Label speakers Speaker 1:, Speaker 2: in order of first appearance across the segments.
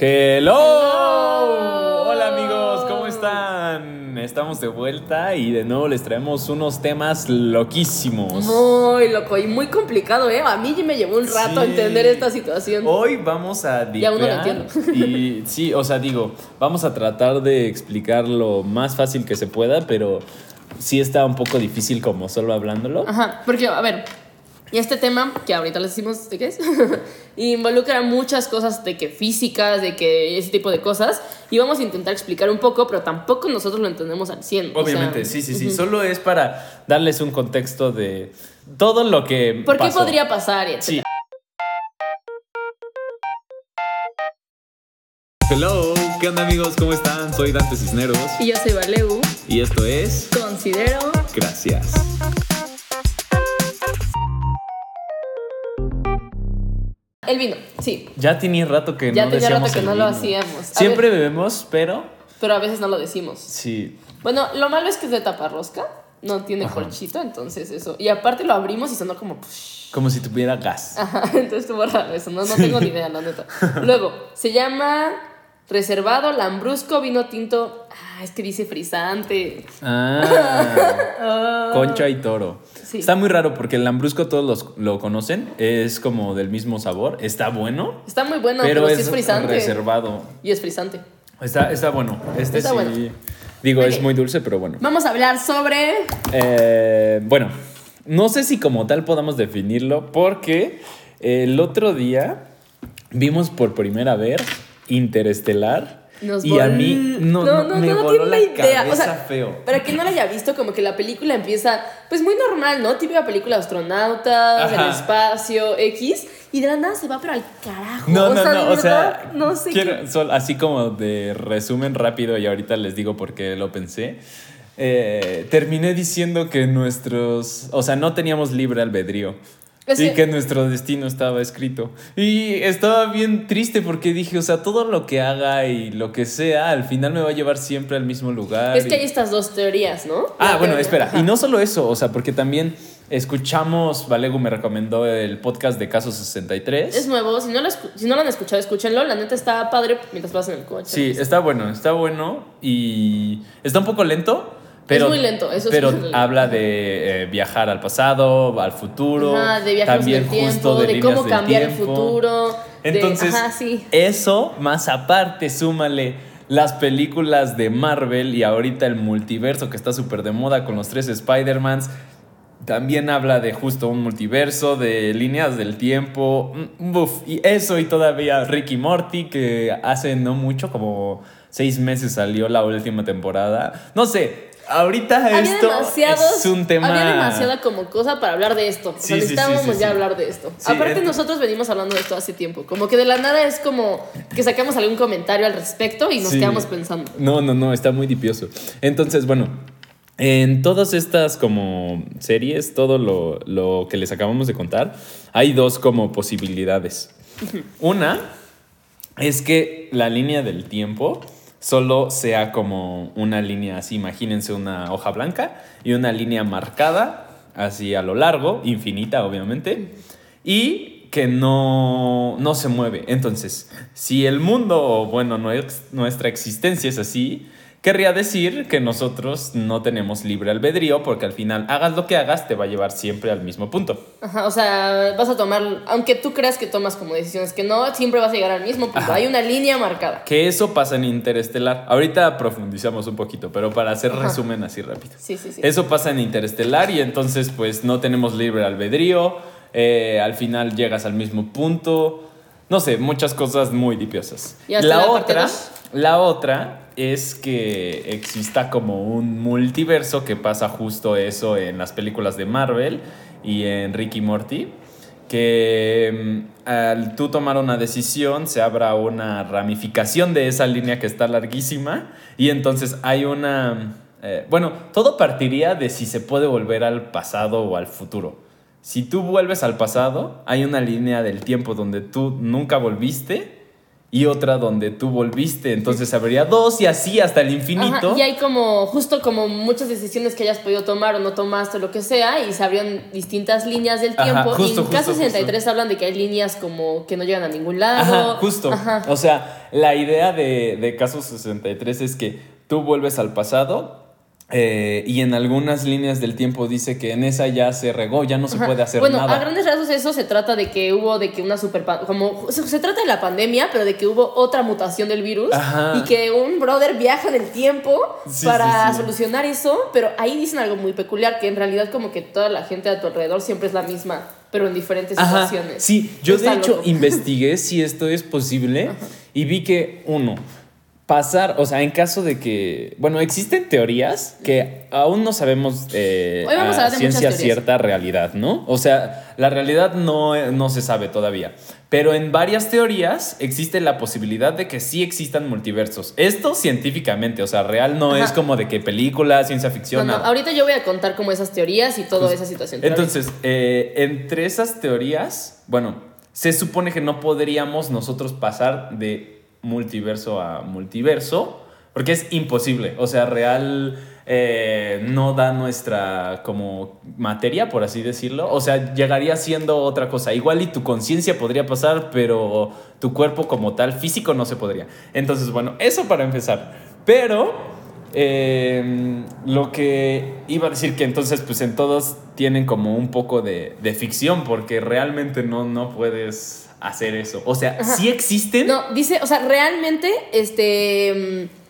Speaker 1: Hello.
Speaker 2: Hello.
Speaker 1: Hola amigos, ¿cómo están? Estamos de vuelta y de nuevo les traemos unos temas loquísimos.
Speaker 2: Muy loco y muy complicado, ¿eh? A mí me llevó un rato
Speaker 1: Sí.
Speaker 2: entender esta situación.
Speaker 1: Hoy vamos a
Speaker 2: Y aún no lo entiendo.
Speaker 1: Y sí, o sea, digo, vamos a tratar de explicar lo más fácil que se pueda, pero sí está un poco difícil como solo hablándolo.
Speaker 2: Ajá, porque, a ver, y este tema, que ahorita les decimos de qué es, involucra muchas cosas de que físicas, de que ese tipo de cosas, y vamos a intentar explicar un poco, pero tampoco nosotros lo entendemos al 100. o sea,
Speaker 1: Obviamente, sí, sí, sí. Solo es para darles un contexto de todo lo que.
Speaker 2: ¿Por qué podría pasar? y etcétera.
Speaker 1: Hello, ¿qué onda amigos? ¿Cómo están? Soy Dante Cisneros
Speaker 2: Y yo soy Valeu,
Speaker 1: y esto es
Speaker 2: considero...
Speaker 1: Gracias.
Speaker 2: El vino, sí,
Speaker 1: Ya tenía rato que
Speaker 2: ya
Speaker 1: no
Speaker 2: tenía rato
Speaker 1: decíamos
Speaker 2: que
Speaker 1: el
Speaker 2: no lo hacíamos. A
Speaker 1: Siempre
Speaker 2: ver,
Speaker 1: bebemos, pero
Speaker 2: pero a veces no lo decimos.
Speaker 1: sí.
Speaker 2: Bueno, lo malo es que es de taparrosca, no tiene
Speaker 1: Ajá.
Speaker 2: corchito, entonces eso. Y aparte lo abrimos y sonó como...
Speaker 1: Como si tuviera gas.
Speaker 2: Ajá, entonces estuvo raro eso, no, no tengo ni idea, la neta. Luego, se llama Reservado Lambrusco Vino Tinto. Ah, es que dice frisante.
Speaker 1: Ah, concha y toro.
Speaker 2: Sí.
Speaker 1: Está muy raro porque el lambrusco todos los, lo conocen. Es como del mismo sabor. Está bueno,
Speaker 2: Está muy bueno,
Speaker 1: pero,
Speaker 2: pero, sí
Speaker 1: es
Speaker 2: es frisante.
Speaker 1: reservado.
Speaker 2: Y es frisante.
Speaker 1: Está, está bueno. Este
Speaker 2: Está
Speaker 1: sí.
Speaker 2: bueno.
Speaker 1: Digo, es muy dulce, pero bueno.
Speaker 2: Vamos a hablar sobre...
Speaker 1: Eh, bueno, no sé si como tal podamos definirlo porque el otro día vimos por primera vez Interestelar
Speaker 2: Nos
Speaker 1: y a mí no, no, me voló la cabeza
Speaker 2: O sea,
Speaker 1: feo.
Speaker 2: Para quien no la haya visto, como que la película empieza, pues muy normal, ¿no? Típica película de astronautas,
Speaker 1: Ajá.
Speaker 2: el espacio, X, y de la nada se va, pero al carajo.
Speaker 1: No,
Speaker 2: o
Speaker 1: no,
Speaker 2: sea,
Speaker 1: no, o sea,
Speaker 2: no sé
Speaker 1: quiero-
Speaker 2: qué-
Speaker 1: así como de resumen rápido y ahorita les digo por qué lo pensé. Eh, terminé diciendo que nuestros, o sea, no teníamos libre albedrío.
Speaker 2: Es
Speaker 1: y
Speaker 2: que-
Speaker 1: que nuestro destino estaba escrito. Y estaba bien triste porque dije, o sea, todo lo que haga y lo que sea, al final me va a llevar siempre al mismo lugar.
Speaker 2: Es que hay estas dos teorías, ¿no?
Speaker 1: Ah,
Speaker 2: La
Speaker 1: bueno,
Speaker 2: teoría-
Speaker 1: espera.
Speaker 2: ajá.
Speaker 1: Y no solo eso, o sea, porque también escuchamos, Valego me recomendó el podcast de Caso 63.
Speaker 2: Es nuevo, si no, lo si no lo han escuchado, escúchenlo. La neta está padre mientras vas en el coche.
Speaker 1: Sí, está bueno, está bueno y está un poco lento, pero,
Speaker 2: muy lento, eso
Speaker 1: pero
Speaker 2: es lento.
Speaker 1: habla de eh, viajar al pasado, al futuro,
Speaker 2: Ajá, de
Speaker 1: también
Speaker 2: tiempo,
Speaker 1: justo de,
Speaker 2: de, cómo cambiar el futuro. de-
Speaker 1: Entonces,
Speaker 2: ajá, sí.
Speaker 1: eso más aparte, súmale las películas de Marvel y ahorita el multiverso que está súper de moda con los tres Spider-Mans. También habla de justo un multiverso, de líneas del tiempo. mm, Uf, y eso y todavía Ricky Morty, que hace no mucho, como seis meses salió la última temporada. No sé, ahorita
Speaker 2: Había
Speaker 1: esto es un tema...
Speaker 2: Había demasiada como cosa para hablar de esto. O sea,
Speaker 1: Sí, sí, sí,
Speaker 2: necesitábamos
Speaker 1: sí, sí.
Speaker 2: ya hablar de esto. Aparte,
Speaker 1: es-
Speaker 2: nosotros venimos hablando de esto hace tiempo. Como que de la nada es como que sacamos algún comentario al respecto y nos quedamos pensando.
Speaker 1: No, no, no, está muy dipioso. Entonces, bueno, en todas estas como series, todo lo, lo que les acabamos de contar, hay dos como posibilidades. Una es que la línea del tiempo solo sea como una línea así, imagínense una hoja blanca y una línea marcada así a lo largo, infinita obviamente, y que no, no se mueve. Entonces, si el mundo, bueno, nuestra existencia es así, querría decir que nosotros no tenemos libre albedrío porque al final hagas lo que hagas te va a llevar siempre al mismo punto.
Speaker 2: Ajá, o sea, vas a tomar. Aunque tú creas que tomas como decisiones que no, siempre vas a llegar al mismo punto.
Speaker 1: Ajá.
Speaker 2: Hay una línea marcada.
Speaker 1: Que eso pasa en Interestelar. Ahorita profundizamos un poquito, pero para hacer
Speaker 2: Ajá.
Speaker 1: resumen así rápido.
Speaker 2: Sí, sí, sí.
Speaker 1: Eso pasa en Interestelar y entonces pues no tenemos libre albedrío, eh, al final llegas al mismo punto, no sé, muchas cosas muy dipiosas.
Speaker 2: ¿Y hasta
Speaker 1: La
Speaker 2: la
Speaker 1: otra, la otra es que exista como un multiverso que pasa justo eso en las películas de Marvel y en Ricky Morty. Que mm, al tú tomar una decisión se abra una ramificación de esa línea que está larguísima y entonces hay una... eh, bueno, todo partiría de si se puede volver al pasado o al futuro. Si tú vuelves al pasado, hay una línea del tiempo donde tú nunca volviste y otra donde tú volviste. Entonces habría dos y así hasta el infinito.
Speaker 2: Ajá, y hay como, justo como muchas decisiones que hayas podido tomar o no tomaste, lo que sea, y se abrió distintas líneas del
Speaker 1: Ajá,
Speaker 2: tiempo.
Speaker 1: justo,
Speaker 2: y en
Speaker 1: justo,
Speaker 2: caso
Speaker 1: justo.
Speaker 2: 63 hablan de que hay líneas como que no llegan a ningún lado.
Speaker 1: Ajá, justo.
Speaker 2: Ajá.
Speaker 1: O sea, la idea de, de Caso 63 es que tú vuelves al pasado eh, y en algunas líneas del tiempo dice que en esa ya se regó, ya no se
Speaker 2: Ajá.
Speaker 1: puede hacer
Speaker 2: bueno,
Speaker 1: nada.
Speaker 2: a grandes rasgos eso se trata de que hubo de que una super como se, se trata de la pandemia, pero de que hubo otra mutación del virus
Speaker 1: Ajá.
Speaker 2: y que un brother viaja en el tiempo
Speaker 1: Sí,
Speaker 2: para
Speaker 1: sí, sí.
Speaker 2: solucionar eso, pero ahí dicen algo muy peculiar que en realidad como que toda la gente a tu alrededor siempre es la misma, pero en diferentes
Speaker 1: Ajá,
Speaker 2: situaciones.
Speaker 1: sí, yo de hecho
Speaker 2: loco.
Speaker 1: investigué si esto es posible y vi que uno, pasar, o sea, en caso de que, bueno, existen teorías que aún no sabemos eh,
Speaker 2: Hoy vamos a
Speaker 1: ciencia cierta realidad, ¿no? O sea, la realidad no, no se sabe todavía. Pero en varias teorías existe la posibilidad de que sí existan multiversos. Esto científicamente, o sea, real no
Speaker 2: Ajá.
Speaker 1: es como de que película, ciencia ficción.
Speaker 2: no, ahorita yo voy a contar como esas teorías y toda esa situación.
Speaker 1: Entonces, eh, entre esas teorías, bueno, se supone que no podríamos nosotros pasar de multiverso a multiverso, porque es imposible. O sea, real eh, no da nuestra como materia, por así decirlo. O sea, llegaría siendo otra cosa. Igual y tu conciencia podría pasar, pero tu cuerpo como tal físico no se podría. Entonces, bueno, eso para empezar. Pero eh, lo que iba a decir que entonces, pues en todos tienen como un poco de, de ficción, porque realmente no, no puedes hacer eso. O sea, sí existen.
Speaker 2: No, dice, o sea, realmente, este. mm,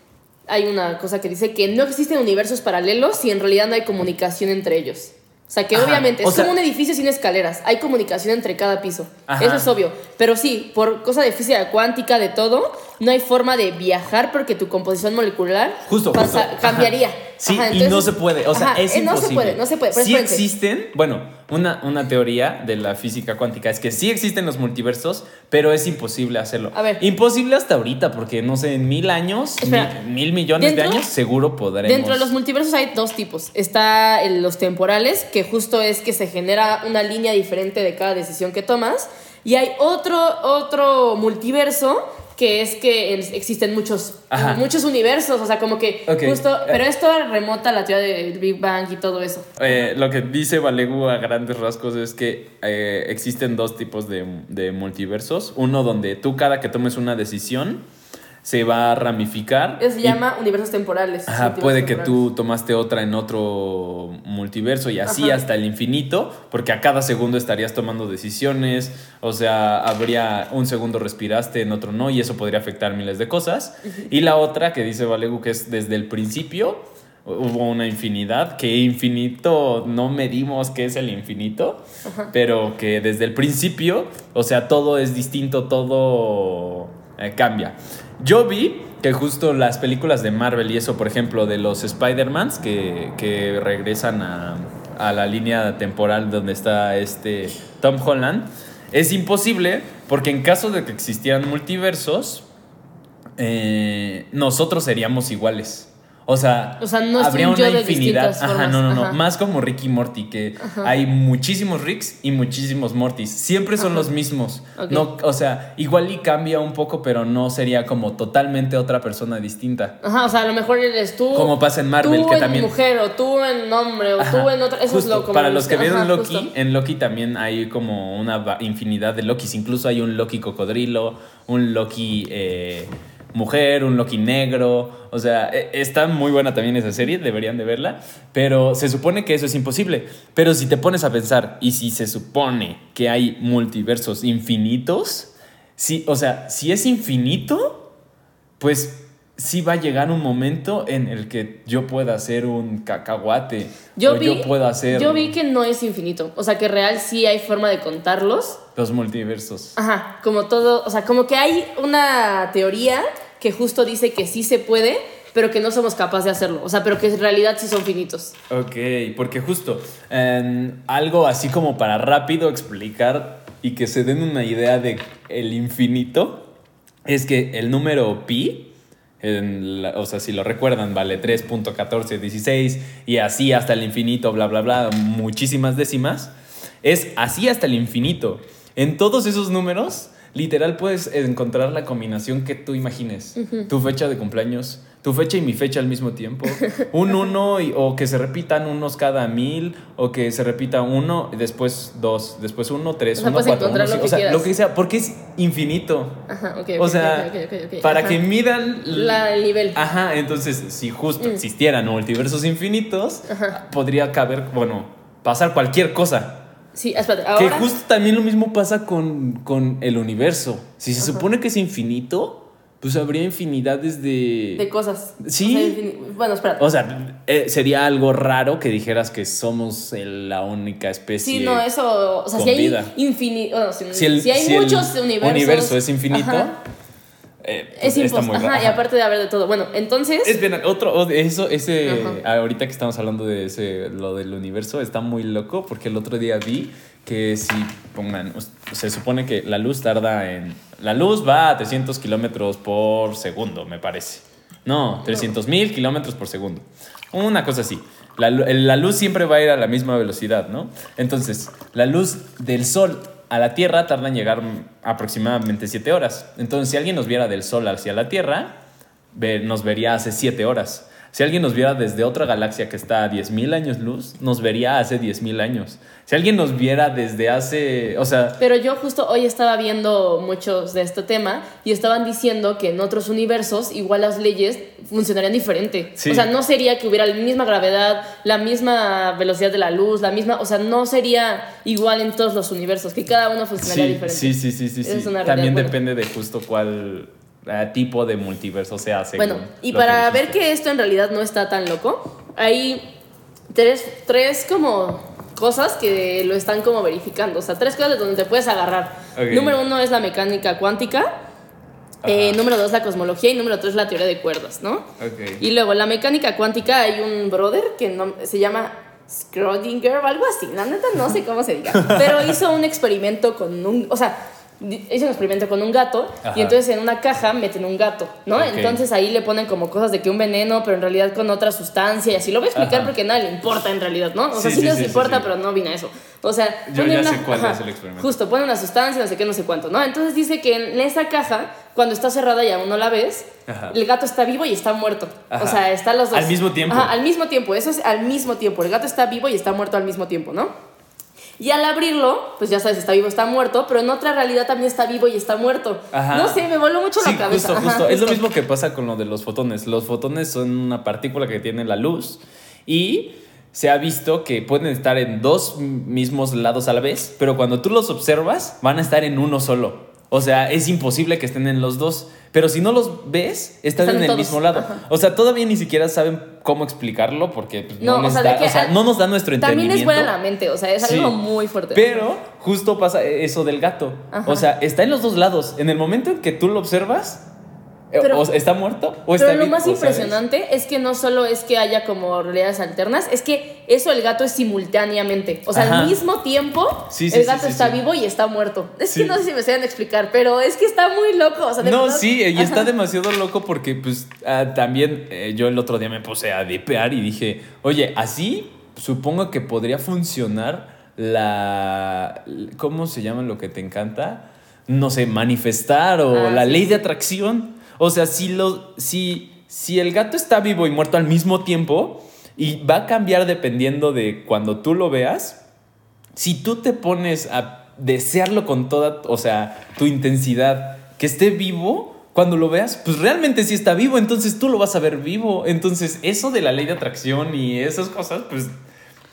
Speaker 2: Hay una cosa que dice que no existen universos paralelos si en realidad no hay comunicación entre ellos. O sea, que
Speaker 1: Ajá,
Speaker 2: obviamente
Speaker 1: o
Speaker 2: es
Speaker 1: sea-
Speaker 2: como un edificio sin escaleras. Hay comunicación entre cada piso.
Speaker 1: Ajá.
Speaker 2: Eso es obvio. Pero sí, por cosa de física cuántica, de todo, no hay forma de viajar porque tu composición molecular
Speaker 1: Justo,
Speaker 2: pasa-
Speaker 1: justo.
Speaker 2: cambiaría.
Speaker 1: Sí, y no se puede. O sea, es
Speaker 2: eh, no
Speaker 1: imposible.
Speaker 2: se puede, no se puede. Pero
Speaker 1: sí
Speaker 2: espérense.
Speaker 1: existen. Bueno, una, una teoría de la física cuántica es que sí existen los multiversos, pero es imposible hacerlo.
Speaker 2: A ver.
Speaker 1: Imposible hasta ahorita, porque no sé, en mil años,
Speaker 2: Espera.
Speaker 1: mil, mil millones
Speaker 2: Dentro-
Speaker 1: de años, seguro podremos.
Speaker 2: Dentro de los multiversos hay dos tipos. Está el- los temporales, que justo es que se genera una línea diferente de cada decisión que tomas. Y hay otro, otro multiverso que es que en- existen muchos,
Speaker 1: Ajá.
Speaker 2: muchos universos. O sea, como que justo. Pero esto remota a la teoría del Big Bang y todo eso.
Speaker 1: Eh, lo que dice Valegu a grandes rasgos es que eh, existen dos tipos de, de multiversos. Uno donde tú cada que tomes una decisión se va a ramificar.
Speaker 2: Eso se
Speaker 1: y-
Speaker 2: llama universos temporales.
Speaker 1: Ajá, puede que tú tomaste otra en otro multiverso y así
Speaker 2: Ajá.
Speaker 1: hasta el infinito, porque a cada segundo estarías tomando decisiones, o sea, habría un segundo respiraste, en otro no, y eso podría afectar miles de cosas. Y la otra que dice Valegu que es desde el principio hubo una infinidad, que infinito no medimos qué es el infinito, pero que desde el principio, o sea, todo es distinto, todo eh, cambia. Yo vi que justo las películas de Marvel y eso, por ejemplo, de los Spider-Mans que, que regresan a, a la línea temporal donde está este Tom Holland, es imposible porque en caso de que existieran multiversos, eh, nosotros seríamos iguales. O sea,
Speaker 2: O sea, no es
Speaker 1: habría una infinidad. Ajá,
Speaker 2: formas,
Speaker 1: no, no, no.
Speaker 2: ajá.
Speaker 1: Más como Rick y Morty, que hay muchísimos Ricks y muchísimos Mortys. Siempre son los mismos. No, o sea, igual y cambia un poco, pero no sería como totalmente otra persona distinta.
Speaker 2: Ajá, o sea, a lo mejor eres tú.
Speaker 1: Como pasa en Marvel,
Speaker 2: tú
Speaker 1: que
Speaker 2: en
Speaker 1: también-
Speaker 2: mujer, o tú en hombre, o tú en otra. Eso
Speaker 1: justo.
Speaker 2: es lo como.
Speaker 1: Para los que vieron Loki,
Speaker 2: justo.
Speaker 1: en Loki también hay como una infinidad de Lokis. Incluso hay un Loki cocodrilo, un Loki eh, mujer, un Loki negro. O sea, e- está muy buena también esa serie, deberían de verla. Pero se supone que eso es imposible. Pero si te pones a pensar, y si se supone que hay multiversos infinitos, sí, o sea, si es infinito, pues sí va a llegar un momento en el que yo pueda hacer un cacahuate.
Speaker 2: Yo
Speaker 1: o
Speaker 2: vi,
Speaker 1: yo puedo hacer
Speaker 2: yo vi que no es infinito. O sea, que real sí hay forma de contarlos.
Speaker 1: los multiversos.
Speaker 2: Ajá, como todo. O sea, como que hay una teoría que justo dice que sí se puede, pero que no somos capaces de hacerlo. O sea, pero que en realidad sí son finitos.
Speaker 1: Ok, porque justo em, algo así como para rápido explicar y que se den una idea de el infinito es que el número pi, en o sea, si lo recuerdan, vale 3.1416 y así hasta el infinito, bla, bla, bla, muchísimas décimas, es así hasta el infinito. En todos esos números literal puedes encontrar la combinación que tú imagines. Tu fecha de cumpleaños, tu fecha y mi fecha al mismo tiempo. Un uno y- o que se repitan unos cada mil o que se repita uno, después dos, después uno, tres,
Speaker 2: O sea,
Speaker 1: uno, cuatro, uno,
Speaker 2: lo
Speaker 1: cinco.
Speaker 2: que
Speaker 1: O sea,
Speaker 2: quieras.
Speaker 1: lo que sea, porque es infinito.
Speaker 2: Ajá, ok.
Speaker 1: O
Speaker 2: ok,
Speaker 1: sea, para
Speaker 2: ajá.
Speaker 1: que midan
Speaker 2: La, el nivel.
Speaker 1: Ajá, entonces si justo
Speaker 2: Mm.
Speaker 1: existieran multiversos infinitos, podría caber, bueno, pasar cualquier cosa.
Speaker 2: Sí, espérate,
Speaker 1: Que justo también lo mismo pasa con, con el universo. Si se supone que es infinito, pues habría infinidades de...
Speaker 2: De cosas.
Speaker 1: Sí.
Speaker 2: O sea, infin- bueno, espérate.
Speaker 1: O sea, eh, sería algo raro que dijeras que somos el- la única especie.
Speaker 2: Sí, no, eso. O sea, si hay infinito. Bueno, si,
Speaker 1: Si, el,
Speaker 2: si hay
Speaker 1: si
Speaker 2: muchos universos.
Speaker 1: universo es infinito,
Speaker 2: Ajá,
Speaker 1: eh,
Speaker 2: es
Speaker 1: pues,
Speaker 2: imposible. Ajá, y aparte de haber de todo. Bueno, entonces.
Speaker 1: Es bien, otro, eso, ese,
Speaker 2: Ajá.
Speaker 1: ahorita que estamos hablando de ese, lo del universo, está muy loco porque el otro día vi que si pongan, se supone que la luz tarda en, la luz va a 300 kilómetros por segundo, me parece. No, 300 mil kilómetros por segundo. Una cosa así. La, la luz siempre va a ir a la misma velocidad, ¿no? Entonces, la luz del sol a la Tierra tarda en llegar aproximadamente 7 horas. Entonces, si alguien nos viera del sol hacia la Tierra, nos vería hace 7 horas. Si alguien nos viera desde otra galaxia que está a 10.000 años luz, nos vería hace 10.000 años. Si alguien nos viera desde hace, o sea,
Speaker 2: Pero yo justo hoy estaba viendo muchos de este tema y estaban diciendo que en otros universos igual las leyes funcionarían diferente.
Speaker 1: Sí.
Speaker 2: O sea, no sería que hubiera la misma gravedad, la misma velocidad de la luz, la misma, o sea, no sería igual en todos los universos, que cada uno funcionaría
Speaker 1: sí,
Speaker 2: diferente.
Speaker 1: sí, sí, sí, sí, sí.
Speaker 2: es una
Speaker 1: También depende de justo cuál eh, tipo de multiverso se hace.
Speaker 2: Bueno, y para ver que esto en realidad no está tan loco, hay tres, tres como cosas que lo están como verificando. O sea, tres cosas de donde te puedes agarrar. Número uno es la mecánica cuántica. Eh, número dos, la cosmología. Y número tres, la teoría de cuerdas, ¿no?
Speaker 1: Ok.
Speaker 2: Y luego, la mecánica cuántica, hay un brother que no- se llama Schrödinger o algo así. La neta no sé cómo se diga. Pero hizo un experimento con un... O sea, hizo un experimento con un gato
Speaker 1: Ajá.
Speaker 2: y entonces en una caja meten un gato, ¿no? Entonces ahí le ponen como cosas de que un veneno, pero en realidad con otra sustancia y así. Lo voy a explicar
Speaker 1: Ajá.
Speaker 2: porque nada le importa en realidad, ¿no? O sea,
Speaker 1: Sí,
Speaker 2: sí,
Speaker 1: sí,
Speaker 2: nos
Speaker 1: sí, sí,
Speaker 2: importa, pero no vine a eso. O sea,
Speaker 1: Yo ya sé cuál es el experimento.
Speaker 2: Justo, pone una sustancia, no sé qué, no sé cuánto, ¿no? Entonces dice que en esa caja, cuando está cerrada y aún no la ves,
Speaker 1: Ajá.
Speaker 2: el gato está vivo y está muerto.
Speaker 1: Ajá.
Speaker 2: O sea, están los dos.
Speaker 1: Al mismo tiempo.
Speaker 2: Ajá, al mismo tiempo. Eso es al mismo tiempo. El gato está vivo y está muerto al mismo tiempo, ¿no? Y al abrirlo, pues ya sabes, está vivo, está muerto, pero en otra realidad también está vivo y está muerto.
Speaker 1: Ajá.
Speaker 2: No sé, me voló mucho
Speaker 1: Sí,
Speaker 2: la cabeza.
Speaker 1: Justo,
Speaker 2: Ajá,
Speaker 1: justo. Es lo
Speaker 2: justo.
Speaker 1: mismo que pasa con lo de los fotones. Los fotones son una partícula que tiene la luz y se ha visto que pueden estar en dos mismos lados a la vez, pero cuando tú los observas van a estar en uno solo. O sea, es imposible que estén en los dos. Pero si no los ves, están,
Speaker 2: Están
Speaker 1: en el
Speaker 2: todos.
Speaker 1: mismo lado.
Speaker 2: Ajá.
Speaker 1: O sea, todavía ni siquiera saben cómo explicarlo porque pues, no,
Speaker 2: No,
Speaker 1: les
Speaker 2: o sea, de
Speaker 1: da- o sea, no nos da nuestro
Speaker 2: También
Speaker 1: entendimiento.
Speaker 2: es buena la mente, o sea, es
Speaker 1: Sí.
Speaker 2: algo muy fuerte.
Speaker 1: Pero justo pasa eso del gato.
Speaker 2: Ajá.
Speaker 1: O sea, está en los dos lados. En el momento en que tú lo observas,
Speaker 2: Pero-
Speaker 1: o está muerto o está
Speaker 2: Pero lo más
Speaker 1: ¿sabes?
Speaker 2: impresionante es que no solo es que haya como realidades alternas, es que eso el gato es simultáneamente. O sea,
Speaker 1: Ajá.
Speaker 2: al mismo tiempo,
Speaker 1: Sí, sí,
Speaker 2: el gato
Speaker 1: sí,
Speaker 2: está vivo y está muerto. Es que no sé si me saben explicar, pero es que está muy loco. O sea, de
Speaker 1: No,
Speaker 2: verdad-
Speaker 1: sí, y está
Speaker 2: Ajá.
Speaker 1: demasiado loco porque pues ah, también eh, yo el otro día me puse a dipear y dije, oye, así supongo que podría funcionar la... ¿Cómo se llama lo que te encanta? No sé, manifestar o
Speaker 2: Ah,
Speaker 1: la ley de atracción. O sea, si, lo, si, si el gato está vivo y muerto al mismo tiempo y va a cambiar dependiendo de cuando tú lo veas, si tú te pones a desearlo con toda, o sea, tu intensidad, que esté vivo, cuando lo veas, pues realmente sí está vivo, entonces tú lo vas a ver vivo. Entonces, eso de la ley de atracción y esas cosas, pues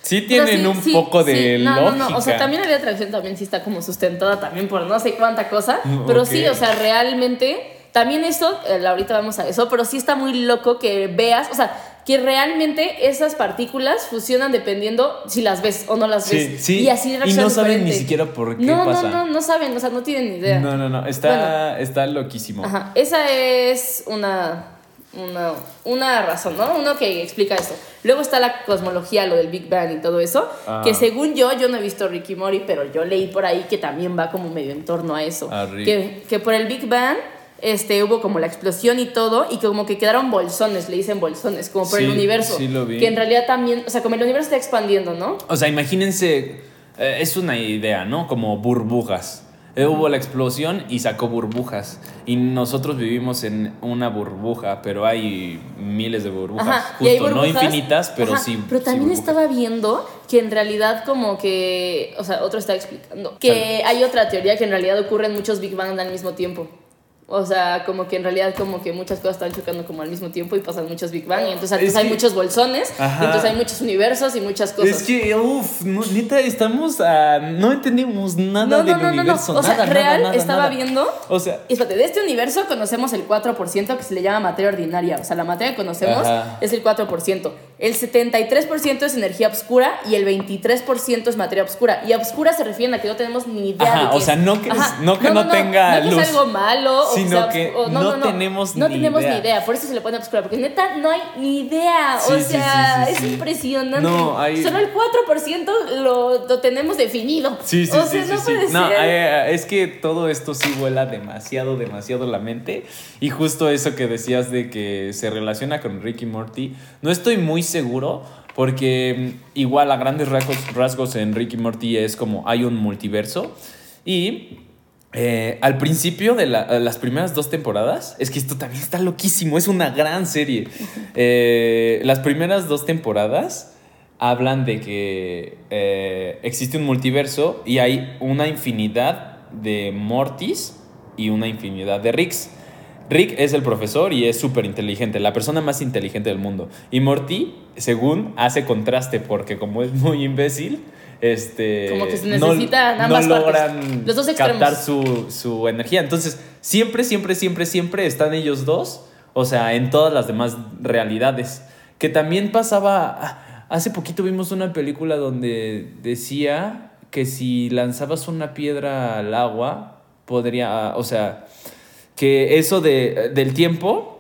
Speaker 1: sí tienen
Speaker 2: sí,
Speaker 1: un
Speaker 2: sí,
Speaker 1: poco
Speaker 2: sí.
Speaker 1: de
Speaker 2: no,
Speaker 1: lógica.
Speaker 2: No, no, o sea, también la ley de atracción también sí está como sustentada también por no sé cuánta cosa,
Speaker 1: Mm,
Speaker 2: pero sí, o sea, realmente, también esto, eh, ahorita vamos a eso, pero sí está muy loco que veas, o sea, que realmente esas partículas fusionan dependiendo si las ves o no las
Speaker 1: Sí,
Speaker 2: ves.
Speaker 1: sí,
Speaker 2: Y así
Speaker 1: y no saben ni siquiera por qué
Speaker 2: no,
Speaker 1: pasa.
Speaker 2: No, no, no saben, o sea, no tienen ni idea.
Speaker 1: No, no, no, está, está loquísimo.
Speaker 2: Ajá, esa es una, una, una razón, ¿no? Uno que explica eso. Luego está la cosmología, lo del Big Bang y todo eso,
Speaker 1: Ah.
Speaker 2: que según yo, yo no he visto Ricky Mori, pero yo leí por ahí que también va como medio en torno a eso.
Speaker 1: Ah,
Speaker 2: que, que por el Big Bang este, hubo como la explosión y todo, y que como que quedaron bolsones, le dicen bolsones, como por
Speaker 1: Sí,
Speaker 2: el universo.
Speaker 1: sí lo vi.
Speaker 2: Que en realidad también, o sea, como el universo está expandiendo, ¿no?
Speaker 1: O sea, imagínense, eh, es una idea, ¿no? Como burbujas. Eh, Hubo la explosión y sacó burbujas. Y nosotros vivimos en una burbuja, pero hay miles de burbujas.
Speaker 2: Ajá, hay
Speaker 1: Justo, no infinitas, pero
Speaker 2: Ajá,
Speaker 1: sí.
Speaker 2: Pero también estaba viendo que en realidad como que, o sea, otro está explicando que hay otra teoría que en realidad ocurren muchos Big Bang al mismo tiempo. O sea, como que en realidad como que muchas cosas están chocando como al mismo tiempo y pasan muchos Big Bang y entonces, entonces hay
Speaker 1: que-
Speaker 2: muchos bolsones y entonces hay muchos universos y muchas cosas.
Speaker 1: Es que, uff, neta, estamos a. No entendemos nada
Speaker 2: no,
Speaker 1: del
Speaker 2: no, no, no, no.
Speaker 1: universo.
Speaker 2: O sea,
Speaker 1: nada,
Speaker 2: real
Speaker 1: nada, nada,
Speaker 2: estaba
Speaker 1: nada.
Speaker 2: viendo
Speaker 1: O sea,
Speaker 2: espérate, de este universo conocemos el 4% que se le llama materia ordinaria. O sea, la materia que conocemos
Speaker 1: Ajá.
Speaker 2: es el 4%. El 73% es energía oscura y el 23% es materia oscura. Y obscura se refiere a que no tenemos ni idea
Speaker 1: Ajá,
Speaker 2: de qué
Speaker 1: o sea, no que no que no tenga
Speaker 2: no que
Speaker 1: luz,
Speaker 2: es algo malo. O
Speaker 1: sino
Speaker 2: sea,
Speaker 1: que
Speaker 2: o-
Speaker 1: no tenemos
Speaker 2: no
Speaker 1: ni
Speaker 2: tenemos
Speaker 1: idea.
Speaker 2: ni idea. Por eso se le pone obscura. Porque neta, no hay ni idea. o
Speaker 1: Sí,
Speaker 2: sea,
Speaker 1: sí, sí,
Speaker 2: es impresionante.
Speaker 1: No, hay-
Speaker 2: Solo el 4% lo, lo tenemos definido.
Speaker 1: Sí, sí,
Speaker 2: o sea, no puede
Speaker 1: No,
Speaker 2: ser.
Speaker 1: eh, es que todo esto sí vuela demasiado, demasiado la mente. Y justo eso que decías de que se relaciona con Ricky Morty, no estoy muy seguro. Porque mm, igual a grandes rasgos, rasgos en Ricky Morty es como hay un multiverso. Y eh, al principio de la- las primeras dos temporadas, es que esto también está loquísimo, es una gran serie. Eh, las primeras dos temporadas hablan de que eh, existe un multiverso y hay una infinidad de Mortis y una infinidad de Ricks. Rick es el profesor y es súper inteligente, la persona más inteligente del mundo. Y Morty, según, hace contraste porque como es muy imbécil, este,
Speaker 2: Como que se
Speaker 1: no-
Speaker 2: necesitan
Speaker 1: no,
Speaker 2: ambas partes.
Speaker 1: logran
Speaker 2: Los dos extremos.
Speaker 1: captar su, su energía. Entonces, siempre, siempre, siempre, siempre están ellos dos, o sea, en todas las demás realidades. Que también pasaba, ah, hace poquito vimos una película donde decía que si lanzabas una piedra al agua, podría, o sea, que eso de, del tiempo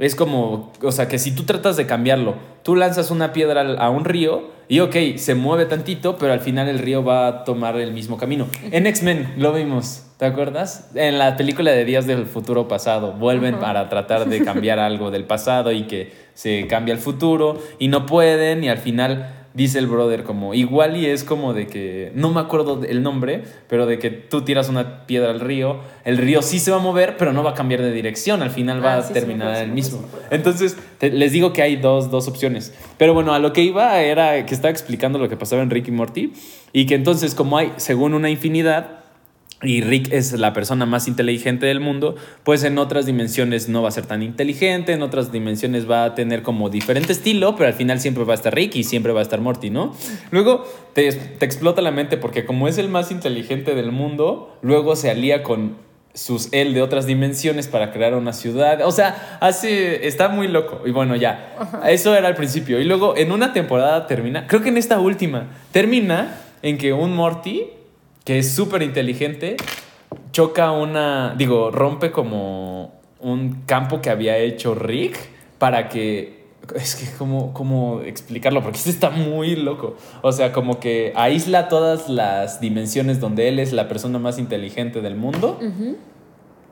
Speaker 1: es como, o sea, que si tú tratas de cambiarlo, tú lanzas una piedra a un río y ok, se mueve tantito, pero al final el río va a tomar el mismo camino. En X-Men lo vimos, ¿te acuerdas? En la película de Días del Futuro Pasado, vuelven para tratar de cambiar algo del pasado y que se cambia el futuro y no pueden y al final dice el brother como igual y es como de que no me acuerdo el nombre, pero de que tú tiras una piedra al río, el río sí se va a mover, pero no va a cambiar de dirección, al final va
Speaker 2: Ah,
Speaker 1: a
Speaker 2: sí, sí me
Speaker 1: terminar el mismo. Entonces, te- les digo que hay dos, dos opciones. Pero bueno, a lo que iba era que estaba explicando lo que pasaba en Rick y Morty y que entonces como hay, según una infinidad, y Rick es la persona más inteligente del mundo, pues en otras dimensiones no va a ser tan inteligente, en otras dimensiones va a tener como diferente estilo, pero al final siempre va a estar Rick y siempre va a estar Morty, ¿no? Luego te, te explota la mente porque como es el más inteligente del mundo, luego se alía con sus él de otras dimensiones para crear una ciudad. O sea, hace. Está muy loco. Y bueno, ya. Eso era al principio. Y luego en una temporada termina. Creo que en esta última. Termina en que un Morty, que es súper inteligente, choca una. Digo, rompe como un campo que había hecho Rick para que. Es que, ¿cómo, ¿cómo explicarlo? Porque este está muy loco. O sea, como que aísla todas las dimensiones donde él es la persona más inteligente del mundo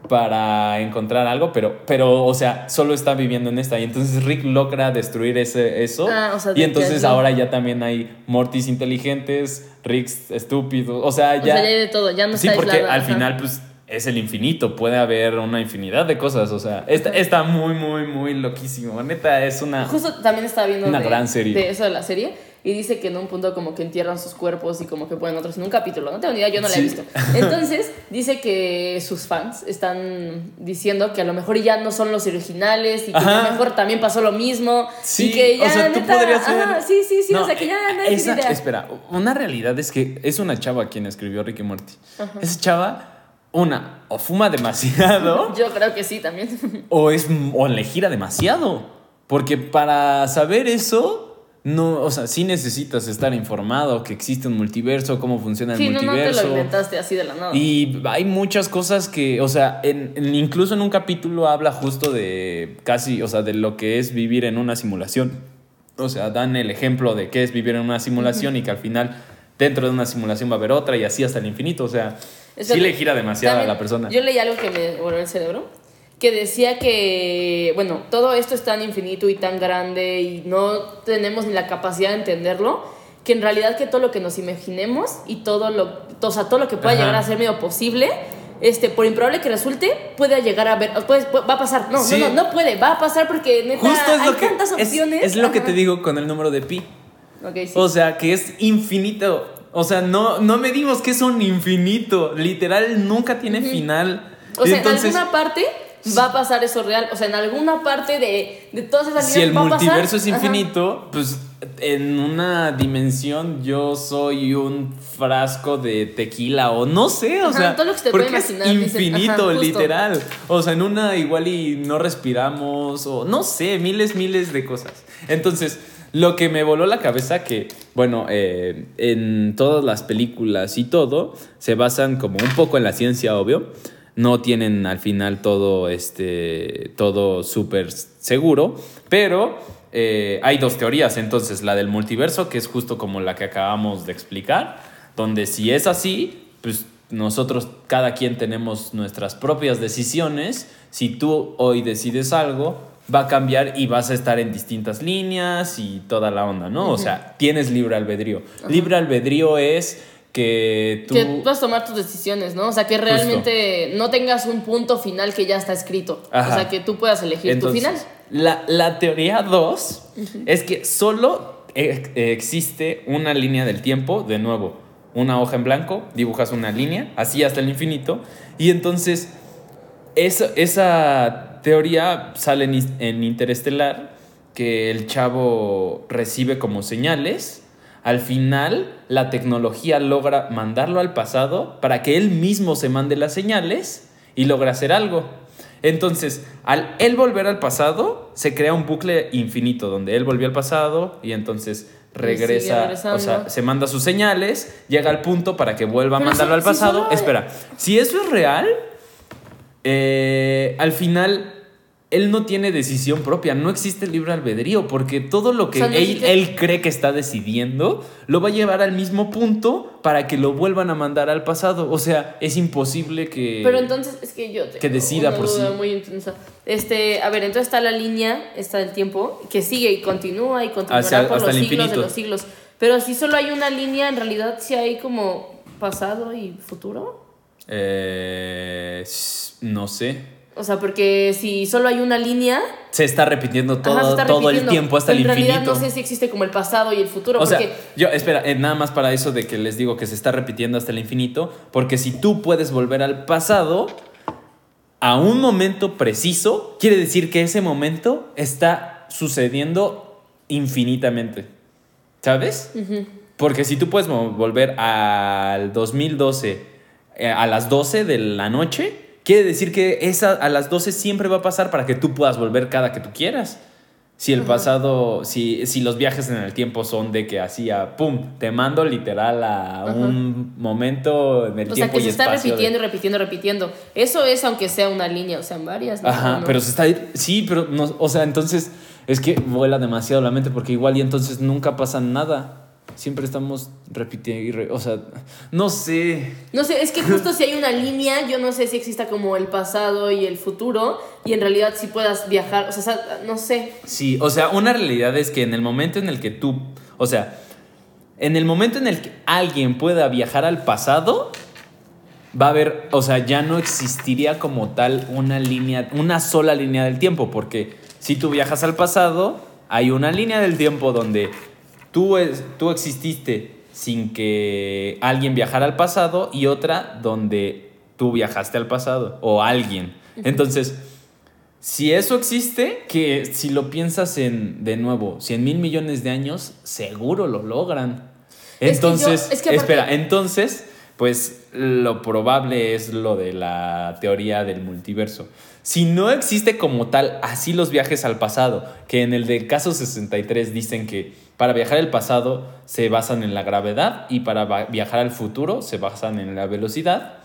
Speaker 1: para encontrar algo, pero, pero, o sea, solo está viviendo en esta. Y entonces Rick logra destruir ese, eso.
Speaker 2: Ah, o sea, de
Speaker 1: y entonces ahora ya también hay Mortis inteligentes, Ricks estúpidos. O sea,
Speaker 2: O
Speaker 1: ya.
Speaker 2: sea, ya hay de todo, ya no
Speaker 1: sí,
Speaker 2: está
Speaker 1: porque
Speaker 2: aislado,
Speaker 1: al
Speaker 2: ajá.
Speaker 1: final, pues, es el infinito. Puede haber una infinidad de cosas. O sea, está, está muy, muy, muy loquísimo. Neta, es una.
Speaker 2: Justo también estaba viendo
Speaker 1: Una
Speaker 2: de,
Speaker 1: gran serie.
Speaker 2: de eso de la serie y dice que en un punto como que entierran sus cuerpos y como que ponen otros en un capítulo. No tengo ni idea, yo no la he visto. Entonces dice que sus fans están diciendo que a lo mejor ya no son los originales y que a lo mejor también pasó lo mismo.
Speaker 1: Sí,
Speaker 2: y que ya
Speaker 1: o sea, tú
Speaker 2: neta,
Speaker 1: podrías ver.
Speaker 2: ajá, sí, sí, sí,
Speaker 1: No,
Speaker 2: o sea que ya
Speaker 1: eh,
Speaker 2: nadie
Speaker 1: esa-
Speaker 2: idea.
Speaker 1: Espera, una realidad es que es una chava quien escribió Ricky Morty. Esa chava, una, o fuma demasiado,
Speaker 2: Yo creo que sí también.
Speaker 1: o, es, o le gira demasiado. Porque para saber eso, no, o sea, sí necesitas estar informado que existe un multiverso, cómo funciona el
Speaker 2: sí, no, no te
Speaker 1: multiverso.
Speaker 2: lo inventaste así de la nada.
Speaker 1: Y hay muchas cosas que, o sea, en, en- incluso en un capítulo habla justo de casi, o sea, de lo que es vivir en una simulación. O sea, dan el ejemplo de qué es vivir en una simulación y que al final dentro de una simulación va a haber otra y así hasta el infinito. O sea, sí le gira demasiado a la persona.
Speaker 2: Yo leí algo que me voló el cerebro, que decía que, bueno, todo esto es tan infinito y tan grande y no tenemos ni la capacidad de entenderlo, que en realidad que todo lo que nos imaginemos y todo lo, o sea, todo lo que pueda
Speaker 1: Ajá.
Speaker 2: llegar a ser medio posible, este, por improbable que resulte, puede llegar a ver, puede- puede- va a pasar. No,
Speaker 1: Sí.
Speaker 2: no, no, no puede, va a pasar porque neta
Speaker 1: Justo es
Speaker 2: hay
Speaker 1: lo que
Speaker 2: tantas
Speaker 1: es,
Speaker 2: opciones.
Speaker 1: es lo que
Speaker 2: Ajá.
Speaker 1: te digo con el número de pi.
Speaker 2: Ok, sí.
Speaker 1: O sea, que es infinito. O sea, no, no medimos que es un infinito. Literal, nunca tiene final.
Speaker 2: O sea,
Speaker 1: entonces,
Speaker 2: en alguna parte va a pasar eso real. O sea, en alguna parte de, de todas esas
Speaker 1: si el
Speaker 2: va a pasar.
Speaker 1: multiverso es
Speaker 2: Ajá.
Speaker 1: infinito, pues en una dimensión yo soy un frasco de tequila o no sé, o
Speaker 2: Ajá,
Speaker 1: sea,
Speaker 2: todo lo que se te
Speaker 1: porque
Speaker 2: puede
Speaker 1: es
Speaker 2: imaginar,
Speaker 1: infinito,
Speaker 2: ajá,
Speaker 1: literal. O sea, en una igual y no respiramos o no sé, miles, miles de cosas. Entonces, lo que me voló la cabeza que, bueno, eh, en todas las películas y todo se basan como un poco en la ciencia, obvio. No tienen al final todo este todo súper seguro, pero eh, hay dos teorías. Entonces, la del multiverso, que es justo como la que acabamos de explicar, donde si es así, pues nosotros cada quien tenemos nuestras propias decisiones. Si tú hoy decides algo, va a cambiar y vas a estar en distintas líneas y toda la onda, ¿no? O sea, tienes libre albedrío. Libre albedrío es que tú...
Speaker 2: Que puedas tomar tus decisiones, ¿no? O sea, que realmente no tengas un punto final que ya está escrito.
Speaker 1: Ajá.
Speaker 2: O sea, que tú puedas elegir
Speaker 1: Entonces,
Speaker 2: tu final.
Speaker 1: La, la teoría 2 es que solo e- existe una línea del tiempo, de nuevo, una hoja en blanco, dibujas una línea, así hasta el infinito, y entonces esa, esa teoría sale en, en Interestelar, que el chavo recibe como señales. Al final, la tecnología logra mandarlo al pasado para que él mismo se mande las señales y logra hacer algo. Entonces, al él volver al pasado, se crea un bucle infinito donde él volvió al pasado y entonces regresa, o sea, se manda sus señales, llega al punto para que vuelva a
Speaker 2: Pero
Speaker 1: mandarlo
Speaker 2: si-
Speaker 1: al
Speaker 2: si
Speaker 1: pasado.
Speaker 2: solo-
Speaker 1: Espera, si eso es real, eh, al final él no tiene decisión propia, no existe libre albedrío, porque todo lo que
Speaker 2: O sea, no
Speaker 1: él, cree que está decidiendo lo va a llevar al mismo punto para que lo vuelvan a mandar al pasado. O sea, es imposible que...
Speaker 2: Pero entonces es que yo tengo
Speaker 1: que decida
Speaker 2: una
Speaker 1: por
Speaker 2: duda
Speaker 1: sí.
Speaker 2: muy intensa. Este, a ver, entonces está la línea, está el tiempo, que sigue y continúa y continuará
Speaker 1: Hacia-
Speaker 2: por
Speaker 1: hasta
Speaker 2: los
Speaker 1: el
Speaker 2: siglos
Speaker 1: infinito.
Speaker 2: de los siglos. Pero si solo hay una línea, en realidad sí hay como pasado y futuro.
Speaker 1: Eh, no sé.
Speaker 2: O sea, porque si solo hay una línea,
Speaker 1: Se está repitiendo todo,
Speaker 2: ajá, se está
Speaker 1: todo el tiempo hasta el
Speaker 2: en realidad
Speaker 1: infinito.
Speaker 2: no sé si existe como el pasado y el futuro.
Speaker 1: O sea, yo, espera, eh, nada más para eso de que les digo que se está repitiendo hasta el infinito, porque si tú puedes volver al pasado a un momento preciso, quiere decir que ese momento está sucediendo infinitamente. ¿Sabes? Porque si tú puedes volver al 2012 eh, a las 12 de la noche, quiere decir que esa a las 12 siempre va a pasar para que tú puedas volver cada que tú quieras. Si el pasado, si, si los viajes en el tiempo son de que hacía, pum, te mando literal a un momento en el
Speaker 2: o sea,
Speaker 1: tiempo
Speaker 2: que
Speaker 1: y
Speaker 2: se está
Speaker 1: de-
Speaker 2: repitiendo y repitiendo, repitiendo. Eso es aunque sea una línea, o sean varias. ¿no?
Speaker 1: Ajá,
Speaker 2: ¿O no?
Speaker 1: pero se está. Sí, pero no. O sea, entonces es que vuela demasiado la mente porque igual y entonces nunca pasa nada. Siempre estamos repitiendo o sea, no sé.
Speaker 2: No sé, es que justo si hay una línea, yo no sé si exista como el pasado y el futuro, y en realidad si puedas viajar, o sea, no sé.
Speaker 1: Sí, o sea, una realidad es que en el momento en el que tú. O sea, en el momento en el que alguien pueda viajar al pasado, va a haber. O sea, ya no existiría como tal una línea. Una sola línea del tiempo. Porque si tú viajas al pasado, hay una línea del tiempo donde tú, es- tú exististe sin que alguien viajara al pasado y otra donde tú viajaste al pasado o alguien. Entonces, si eso existe, que si lo piensas en, de nuevo, 100 mil millones de años, seguro lo logran.
Speaker 2: Es que yo-
Speaker 1: Entonces,
Speaker 2: es que aparte-
Speaker 1: espera, entonces, pues lo probable es lo de la teoría del multiverso. Si no existe como tal así los viajes al pasado, que en el de caso 63 dicen que para viajar al pasado se basan en la gravedad y para viajar al futuro se basan en la velocidad,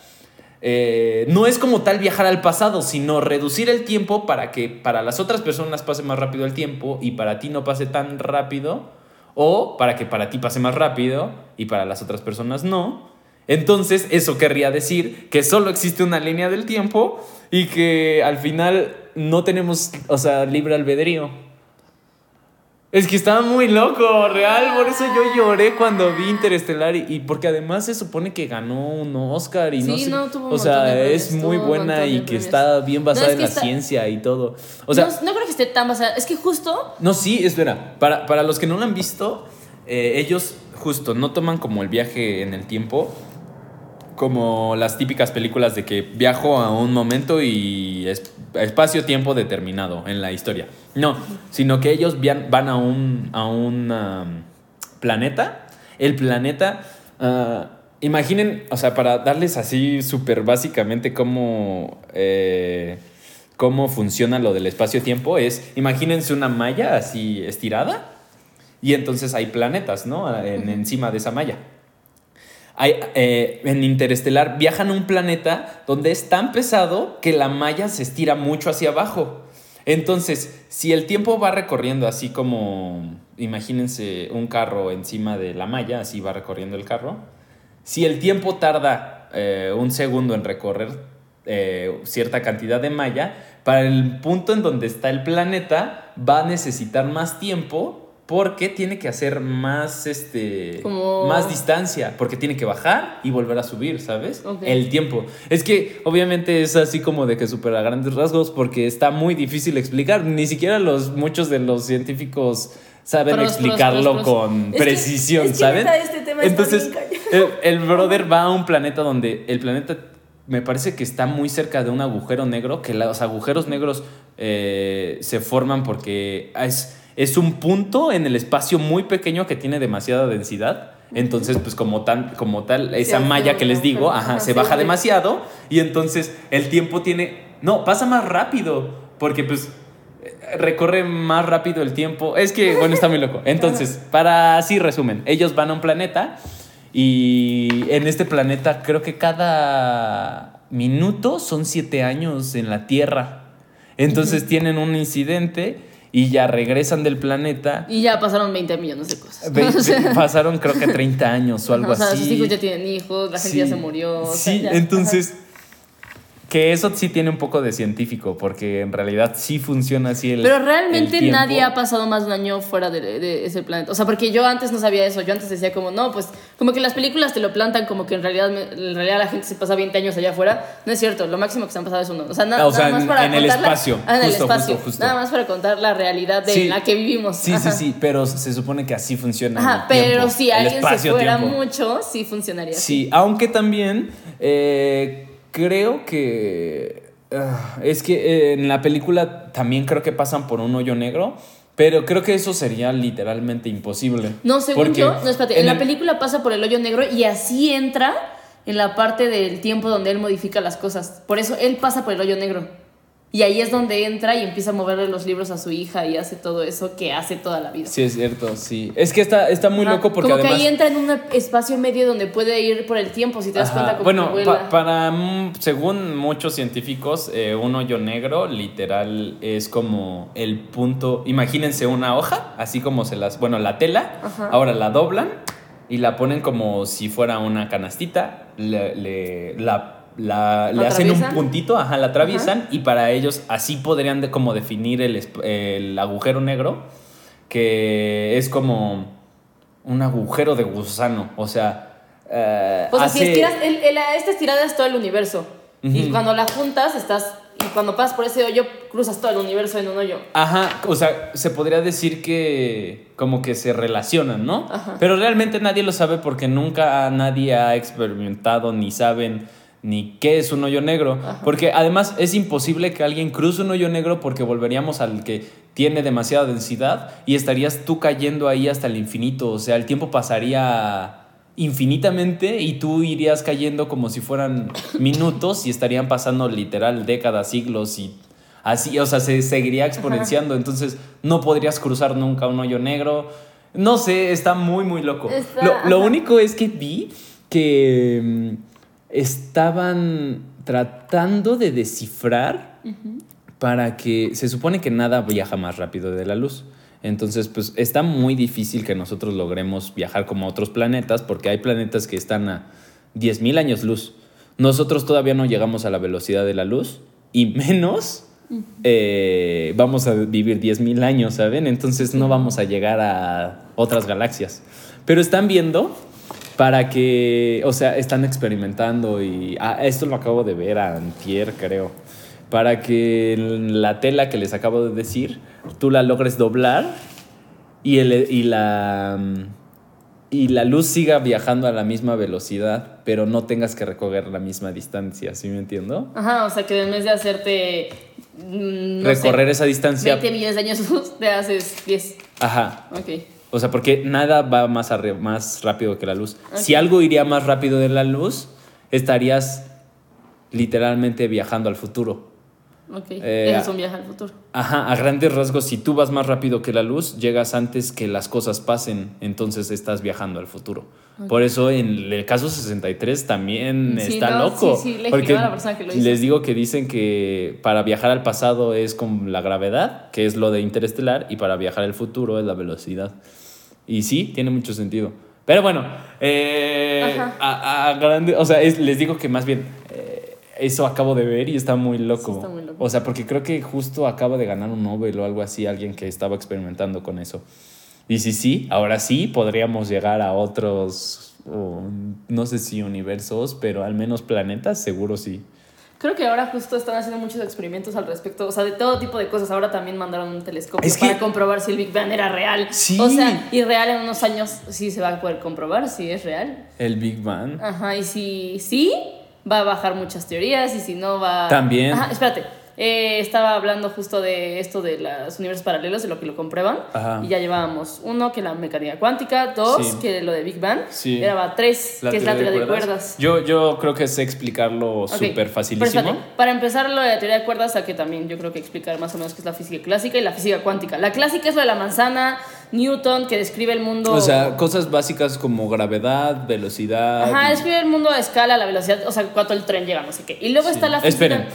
Speaker 1: eh, no es como tal viajar al pasado, sino reducir el tiempo para que para las otras personas pase más rápido el tiempo y para ti no pase tan rápido, o para que para ti pase más rápido y para las otras personas no. Entonces, eso querría decir que solo existe una línea del tiempo y que al final no tenemos, o sea, libre albedrío. Es que estaba muy loco, real. Por eso yo lloré cuando vi Interestelar. Y, y porque además se supone que ganó un Oscar y no
Speaker 2: Sí,
Speaker 1: sé.
Speaker 2: no, tuvo un
Speaker 1: o sea,
Speaker 2: de
Speaker 1: es muy buena y que está bien basada
Speaker 2: No, es
Speaker 1: en la ciencia y todo. O sea,
Speaker 2: no, no creo que esté tan basada. Es que justo.
Speaker 1: no, sí, espera. Para, para los que no lo han visto, eh, ellos justo no toman como el viaje en el tiempo, como las típicas películas de que viajo a un momento y es- espacio-tiempo determinado en la historia. No, sino que ellos van a un, a un um, planeta. El planeta... ah, imaginen, o sea, para darles así súper básicamente cómo... eh, cómo funciona lo del espacio-tiempo es, imagínense una malla así estirada y entonces hay planetas, ¿no? En- encima de esa malla. Hay, eh, en Interestelar viajan a un planeta donde es tan pesado que la malla se estira mucho hacia abajo. Entonces, si el tiempo va recorriendo así como, imagínense un carro encima de la malla, así va recorriendo el carro, si el tiempo tarda eh, un segundo en recorrer eh, cierta cantidad de malla, para el punto en donde está el planeta va a necesitar más tiempo porque tiene que hacer más, este,
Speaker 2: Como-
Speaker 1: más distancia, porque tiene que bajar y volver a subir, ¿sabes? El tiempo. Es que obviamente es así como de que súper a grandes rasgos porque está muy difícil explicar. Ni siquiera los, muchos de los científicos saben
Speaker 2: Pros,
Speaker 1: explicarlo
Speaker 2: pros, pros.
Speaker 1: con
Speaker 2: Es que-
Speaker 1: precisión,
Speaker 2: es que este tema
Speaker 1: Entonces, el, el brother va a un planeta donde el planeta me parece que está muy cerca de un agujero negro, que los agujeros negros eh, se forman porque es, es un punto en el espacio muy pequeño que tiene demasiada densidad. Entonces, pues como, tan, como tal, esa malla que les digo, ajá, se baja demasiado y entonces el tiempo tiene... No, pasa más rápido, porque pues recorre más rápido el tiempo. Es que, bueno, está muy loco. Entonces, para así resumen, ellos van a un planeta y en este planeta creo que cada minuto son siete años en la Tierra. Entonces tienen un incidente y ya regresan del planeta.
Speaker 2: Y ya pasaron 20 millones de cosas.
Speaker 1: Ve-
Speaker 2: O sea,
Speaker 1: ve- pasaron creo que 30 años o algo
Speaker 2: o sea,
Speaker 1: así.
Speaker 2: sus hijos ya tienen hijos, la gente
Speaker 1: Sí.
Speaker 2: ya se murió. o sea,
Speaker 1: Sí,
Speaker 2: ya,
Speaker 1: entonces, que eso sí tiene un poco de científico, porque en realidad sí funciona así el.
Speaker 2: Pero realmente
Speaker 1: el
Speaker 2: nadie ha pasado más de un año fuera de, de ese planeta. O sea, porque yo antes no sabía eso. Yo antes decía como, no, pues como que las películas te lo plantan como que en realidad, en realidad la gente se pasa 20 años allá afuera. No es cierto, lo máximo que se han pasado es uno. O sea, na-
Speaker 1: Ah, o sea,
Speaker 2: nada más
Speaker 1: en-
Speaker 2: para
Speaker 1: en el
Speaker 2: la-
Speaker 1: espacio.
Speaker 2: Ah, en el espacio.
Speaker 1: justo, justo.
Speaker 2: Nada más para contar la realidad de
Speaker 1: Sí.
Speaker 2: la que vivimos.
Speaker 1: Sí, sí,
Speaker 2: Ajá.
Speaker 1: sí, pero se supone que así funciona. el
Speaker 2: Ajá, pero
Speaker 1: tiempo,
Speaker 2: si alguien se fuera mucho, sí funcionaría. así.
Speaker 1: Sí, aunque también eh, creo que. ah, es que eh, en la película también creo que pasan por un hoyo negro. Pero creo que eso sería literalmente imposible.
Speaker 2: No, según
Speaker 1: Porque
Speaker 2: yo, no, espérate, en,
Speaker 1: en
Speaker 2: la
Speaker 1: el-
Speaker 2: película pasa por el hoyo negro y así entra en la parte del tiempo donde él modifica las cosas. Por eso él pasa por el hoyo negro. Y ahí es donde entra y empieza a moverle los libros a su hija y hace todo eso que hace toda la vida.
Speaker 1: Sí, es cierto, sí. Es que está, está muy
Speaker 2: Ajá,
Speaker 1: loco porque
Speaker 2: Como
Speaker 1: además.
Speaker 2: que ahí entra en un espacio medio donde puede ir por el tiempo, si te das
Speaker 1: Ajá.
Speaker 2: cuenta como
Speaker 1: Bueno,
Speaker 2: que
Speaker 1: pa- para, mm, según muchos científicos, eh, un hoyo negro literal es como el punto, imagínense una hoja, así como se las, bueno, la tela,
Speaker 2: Ajá.
Speaker 1: ahora la doblan y la ponen como si fuera una canastita, le, le- la, la- le
Speaker 2: ¿La
Speaker 1: hacen un puntito, ajá, la atraviesan y para ellos así podrían de, como definir el, el agujero negro, que es como un agujero de gusano, o sea... eh,
Speaker 2: O sea, si estiras, el, el- esta estirada es todo el universo. Y cuando la juntas, estás. Y cuando pasas por ese hoyo, cruzas todo el universo en un hoyo.
Speaker 1: Ajá, o sea, se podría decir que como que se relacionan, ¿no?
Speaker 2: Ajá.
Speaker 1: Pero realmente nadie lo sabe porque nunca nadie ha experimentado ni saben ni qué es un hoyo negro. Porque además es imposible que alguien cruce un hoyo negro porque volveríamos al que tiene demasiada densidad y estarías tú cayendo ahí hasta el infinito. O sea, el tiempo pasaría infinitamente y tú irías cayendo como si fueran minutos y estarían pasando literal décadas, siglos y así, o sea, se seguiría exponenciando, entonces no podrías cruzar nunca un hoyo negro. No sé, está muy, muy loco.
Speaker 2: Está-
Speaker 1: lo, lo único es que vi que mm, estaban tratando de descifrar para que se supone que nada viaja más rápido de la luz. Entonces, pues está muy difícil que nosotros logremos viajar como a otros planetas porque hay planetas que están a 10.000 años luz. Nosotros todavía no llegamos a la velocidad de la luz y menos eh, vamos a vivir 10.000 años, ¿saben? Entonces no vamos a llegar a otras galaxias. Pero están viendo para que, o sea, están experimentando y ah, esto lo acabo de ver a Antier, creo, para que la tela que les acabo de decir, tú la logres doblar y, el, y la y la luz siga viajando a la misma velocidad, pero no tengas que recorrer la misma distancia, ¿sí me entiendo?
Speaker 2: Ajá, o sea que en vez de hacerte mm, no
Speaker 1: Recorrer
Speaker 2: sé,
Speaker 1: esa distancia.
Speaker 2: 20 millones de años luz, te haces 10.
Speaker 1: Ajá.
Speaker 2: Ok.
Speaker 1: O sea, porque nada va más, rápido que la luz. Si algo iría más rápido de la luz, estarías literalmente viajando al futuro.
Speaker 2: Ok.
Speaker 1: Eh,
Speaker 2: es un viaje al futuro.
Speaker 1: Ajá, a grandes rasgos, si tú vas más rápido que la luz, llegas antes que las cosas pasen, entonces estás viajando al futuro. Por eso en el caso 63 también
Speaker 2: Sí,
Speaker 1: está
Speaker 2: no,
Speaker 1: loco.
Speaker 2: sí, sí, le
Speaker 1: porque
Speaker 2: a la persona que lo hizo.
Speaker 1: les digo que dicen que para viajar al pasado es con la gravedad, que es lo de interestelar, y para viajar al futuro es la velocidad. Y sí, tiene mucho sentido. Pero bueno, eh, a, a grande, o sea, es- les digo que más bien eh, eso acabo de ver y está muy loco.
Speaker 2: Sí, está muy loco.
Speaker 1: O sea, porque creo que justo acaba de ganar un Nobel o algo así, alguien que estaba experimentando con eso. Y si sí, ahora sí podríamos llegar a otros, oh, no sé si universos, pero al menos planetas, seguro sí.
Speaker 2: Creo que ahora justo están haciendo muchos experimentos al respecto, o sea, de todo tipo de cosas. Ahora también mandaron un telescopio
Speaker 1: Es que-
Speaker 2: para comprobar si el Big Bang era real.
Speaker 1: Sí.
Speaker 2: O sea, y real en unos años sí se va a poder comprobar si es real.
Speaker 1: El Big Bang.
Speaker 2: Ajá, y si sí, va a bajar muchas teorías y si no va...
Speaker 1: También.
Speaker 2: Ajá, espérate. Eh, estaba hablando justo de esto de los universos paralelos, de lo que lo comprueban.
Speaker 1: Ajá.
Speaker 2: Y ya llevábamos uno, que la mecánica cuántica, dos,
Speaker 1: Sí.
Speaker 2: que lo de Big Bang,
Speaker 1: Sí.
Speaker 2: tres, que es la teoría de cuerdas.
Speaker 1: Yo, yo creo que sé explicarlo
Speaker 2: Ok,
Speaker 1: súper facilísimo.
Speaker 2: para empezar lo de la teoría de cuerdas, a que también yo creo que explicar más o menos qué es la física clásica y la física cuántica. La clásica es lo de la manzana, Newton, que describe el mundo...
Speaker 1: O sea, cosas básicas como gravedad, velocidad.
Speaker 2: Ajá, describe el mundo a escala, la velocidad, o sea, cuánto el tren llega, no sé qué. Y luego está la física...
Speaker 1: Esperen,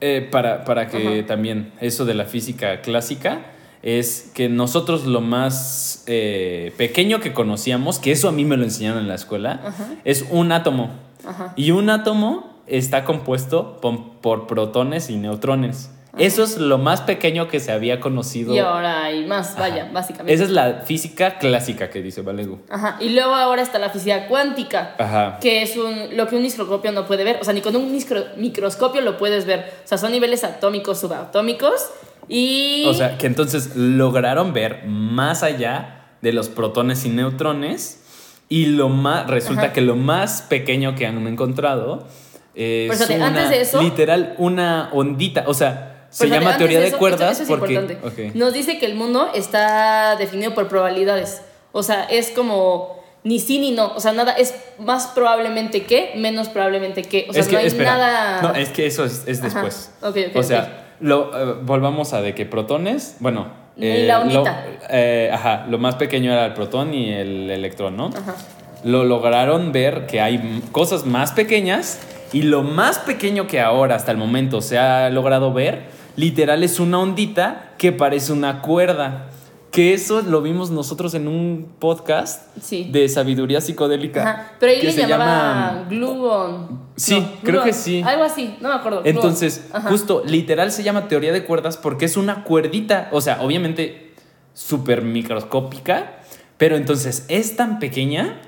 Speaker 1: eh, para, para que
Speaker 2: Ajá.
Speaker 1: también eso de la física clásica es que nosotros lo más eh, pequeño que conocíamos, que eso a mí me lo enseñaron en la escuela, es un átomo.
Speaker 2: Ajá.
Speaker 1: Y un átomo está compuesto por, por protones y neutrones. Eso es lo más pequeño que se había conocido.
Speaker 2: Y ahora hay más, vaya,
Speaker 1: Ajá.
Speaker 2: básicamente.
Speaker 1: Esa es la física clásica que dice Valegu.
Speaker 2: Ajá. Y luego ahora está la física cuántica,
Speaker 1: Ajá.
Speaker 2: que es un, lo que un microscopio no puede ver. O sea, ni con un micro- microscopio lo puedes ver. O sea, son niveles atómicos, subatómicos. Y...
Speaker 1: O sea, que entonces lograron ver más allá de los protones y neutrones y lo más resulta
Speaker 2: Ajá.
Speaker 1: que lo más pequeño que han encontrado es
Speaker 2: Pero espérate,
Speaker 1: una,
Speaker 2: antes de eso-
Speaker 1: literal una ondita, o sea, se
Speaker 2: Pues,
Speaker 1: llama
Speaker 2: antes
Speaker 1: teoría de,
Speaker 2: eso,
Speaker 1: cuerdas
Speaker 2: esto- esto es
Speaker 1: porque
Speaker 2: importante.
Speaker 1: ok.
Speaker 2: Nos dice que el mundo está definido por probabilidades. O sea, es como ni sí ni no. O sea, nada es más probablemente que, menos probablemente que. O sea,
Speaker 1: es que
Speaker 2: no hay
Speaker 1: espera,
Speaker 2: nada.
Speaker 1: no, es que eso es, es después.
Speaker 2: Ok, ok,
Speaker 1: o sea, lo, eh, volvamos a de que protones, bueno,
Speaker 2: Y la
Speaker 1: lo, eh, ajá, lo más pequeño era el protón y el electrón, ¿no?
Speaker 2: Ajá.
Speaker 1: lo lograron ver que hay cosas más pequeñas y lo más pequeño que ahora hasta el momento se ha logrado ver, literal es una ondita que parece una cuerda. Que eso lo vimos nosotros en un podcast
Speaker 2: Sí.
Speaker 1: de sabiduría psicodélica.
Speaker 2: Ajá. Pero ahí
Speaker 1: que
Speaker 2: le
Speaker 1: se
Speaker 2: llamaba
Speaker 1: llama-
Speaker 2: gluon.
Speaker 1: Sí, creo que sí.
Speaker 2: Algo así, no me acuerdo.
Speaker 1: Entonces, justo, literal se llama teoría de cuerdas porque es una cuerdita, o sea, obviamente súper microscópica, pero entonces es tan pequeña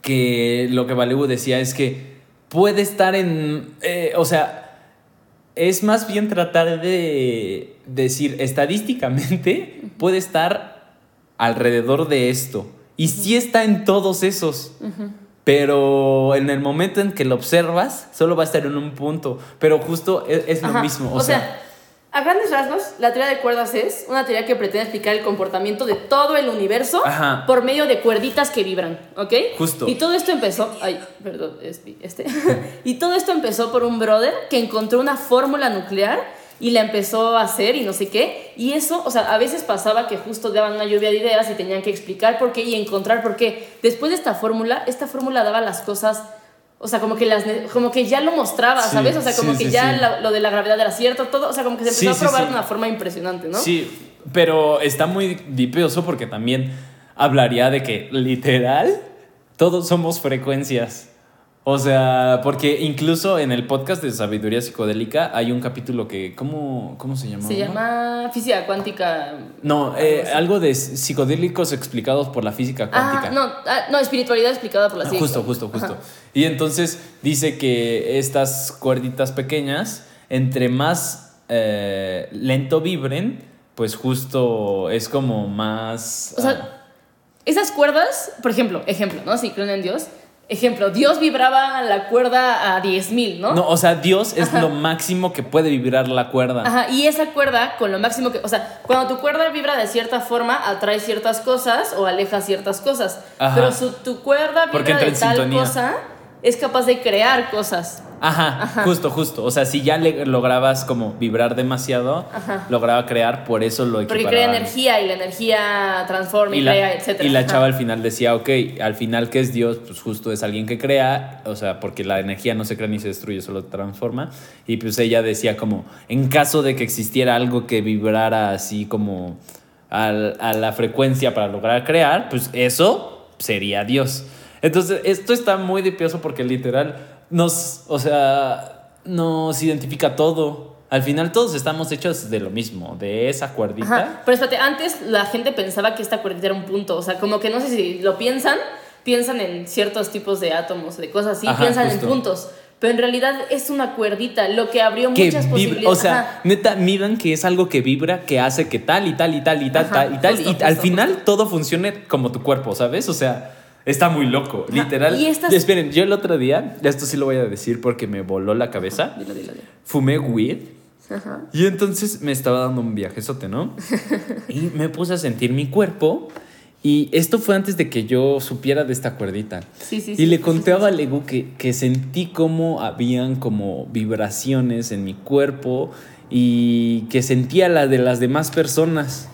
Speaker 1: que lo que Valeu decía es que puede estar en, eh, o sea, es más bien tratar de decir estadísticamente puede estar alrededor de esto. Y sí está en todos esos. Pero en el momento en que lo observas, solo va a estar en un punto. Pero justo es, es lo mismo.
Speaker 2: O, sea, a grandes rasgos, la teoría de cuerdas es una teoría que pretende explicar el comportamiento de todo el universo
Speaker 1: Ajá.
Speaker 2: por medio de cuerditas que vibran, ¿ok?
Speaker 1: Justo.
Speaker 2: Y todo esto empezó, ay, perdón, es- este. y todo esto empezó por un brother que encontró una fórmula nuclear y la empezó a hacer y no sé qué. Y eso, o sea, a veces pasaba que justo daban una lluvia de ideas y tenían que explicar por qué y encontrar por qué. Después de esta fórmula, esta fórmula daba las cosas, o sea, como que, las, como que ya lo mostraba,
Speaker 1: Sí,
Speaker 2: ¿sabes? O sea, como
Speaker 1: sí,
Speaker 2: que
Speaker 1: sí,
Speaker 2: ya la- lo de la gravedad era cierto, todo, o sea, como que se empezó a probar de una forma impresionante, ¿no?
Speaker 1: Sí, pero está muy dipioso porque también hablaría de que literal todos somos frecuencias. O sea, porque incluso en el podcast de Sabiduría Psicodélica hay un capítulo que. ¿Cómo, cómo se llama?
Speaker 2: Se llama física cuántica.
Speaker 1: No, eh, algo de psicodélicos explicados por la física cuántica.
Speaker 2: Ah, no, ah, no, espiritualidad explicada por la ciencia.
Speaker 1: Justo, justo, justo. Y entonces dice que estas cuerditas pequeñas, entre más eh, lento vibren, pues justo es como más.
Speaker 2: O sea,
Speaker 1: ah,
Speaker 2: esas cuerdas, por ejemplo, ejemplo, ¿no? Si creen en Dios, Ejemplo, Dios vibraba la cuerda a 10.000, ¿no?
Speaker 1: No, o sea, Dios es lo máximo que puede vibrar la cuerda.
Speaker 2: Ajá, y esa cuerda, con lo máximo que. O sea, cuando tu cuerda vibra de cierta forma, atrae ciertas cosas o aleja ciertas cosas. Pero si tu cuerda vibra de tal cosa, es capaz de crear cosas.
Speaker 1: Ajá, justo, justo. O sea, si ya le lograbas como vibrar demasiado, lograba crear, por eso lo
Speaker 2: equiparaba. Porque crea energía y la energía transforma y, crea, etc.
Speaker 1: Y la chava al final decía, ok, al final, ¿qué es Dios? Pues justo es alguien que crea, o sea, porque la energía no se crea ni se destruye, solo transforma. Y pues ella decía como, en caso de que existiera algo que vibrara así como a la frecuencia para lograr crear, pues eso sería Dios. Entonces, esto está muy dipioso porque literal nos, o sea, nos identifica todo. Al final todos estamos hechos de lo mismo, de esa cuerdita.
Speaker 2: Ajá. Pero espérate, antes la gente pensaba que esta cuerdita era un punto. O sea, como que no sé si lo piensan, piensan en ciertos tipos de átomos, de cosas así, piensan en puntos. Pero en realidad es una cuerdita, lo que abrió muchas posibilidades.
Speaker 1: O sea, neta, miran que es algo que vibra, que hace que tal y tal y tal y tal, tal y tal. y al final todo funcione como tu cuerpo, ¿sabes? O sea, Está muy loco, literal. ¿Y Esperen, yo el otro día, esto sí lo voy a decir porque me voló la cabeza. Dilo, dilo, dilo. Fumé weed. Ajá. Y entonces me estaba dando un viajezote, ¿no? y me puse a sentir mi cuerpo. Y esto fue antes de que yo supiera de esta cuerdita. Sí, sí, y le conté a Valegu que, que sentí como habían como vibraciones en mi cuerpo y que sentía la de las demás personas.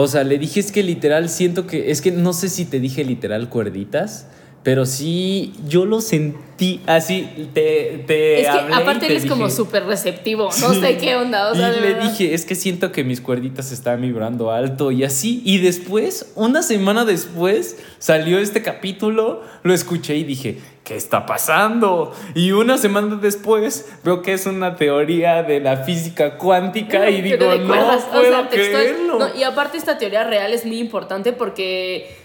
Speaker 1: O sea, le dije es que literal siento que, es que no sé si te dije literal cuerditas, pero sí, yo lo sentí así, te, te
Speaker 2: Es que aparte él es como súper receptivo, no sé qué onda. O sea,
Speaker 1: y le dije, es que siento que mis cuerditas están vibrando alto y así. Y después, una semana después, salió este capítulo, lo escuché y dije, ¿qué está pasando? Y una semana después veo que es una teoría de la física cuántica y digo, no puedo creerlo.
Speaker 2: y aparte esta teoría real es muy importante porque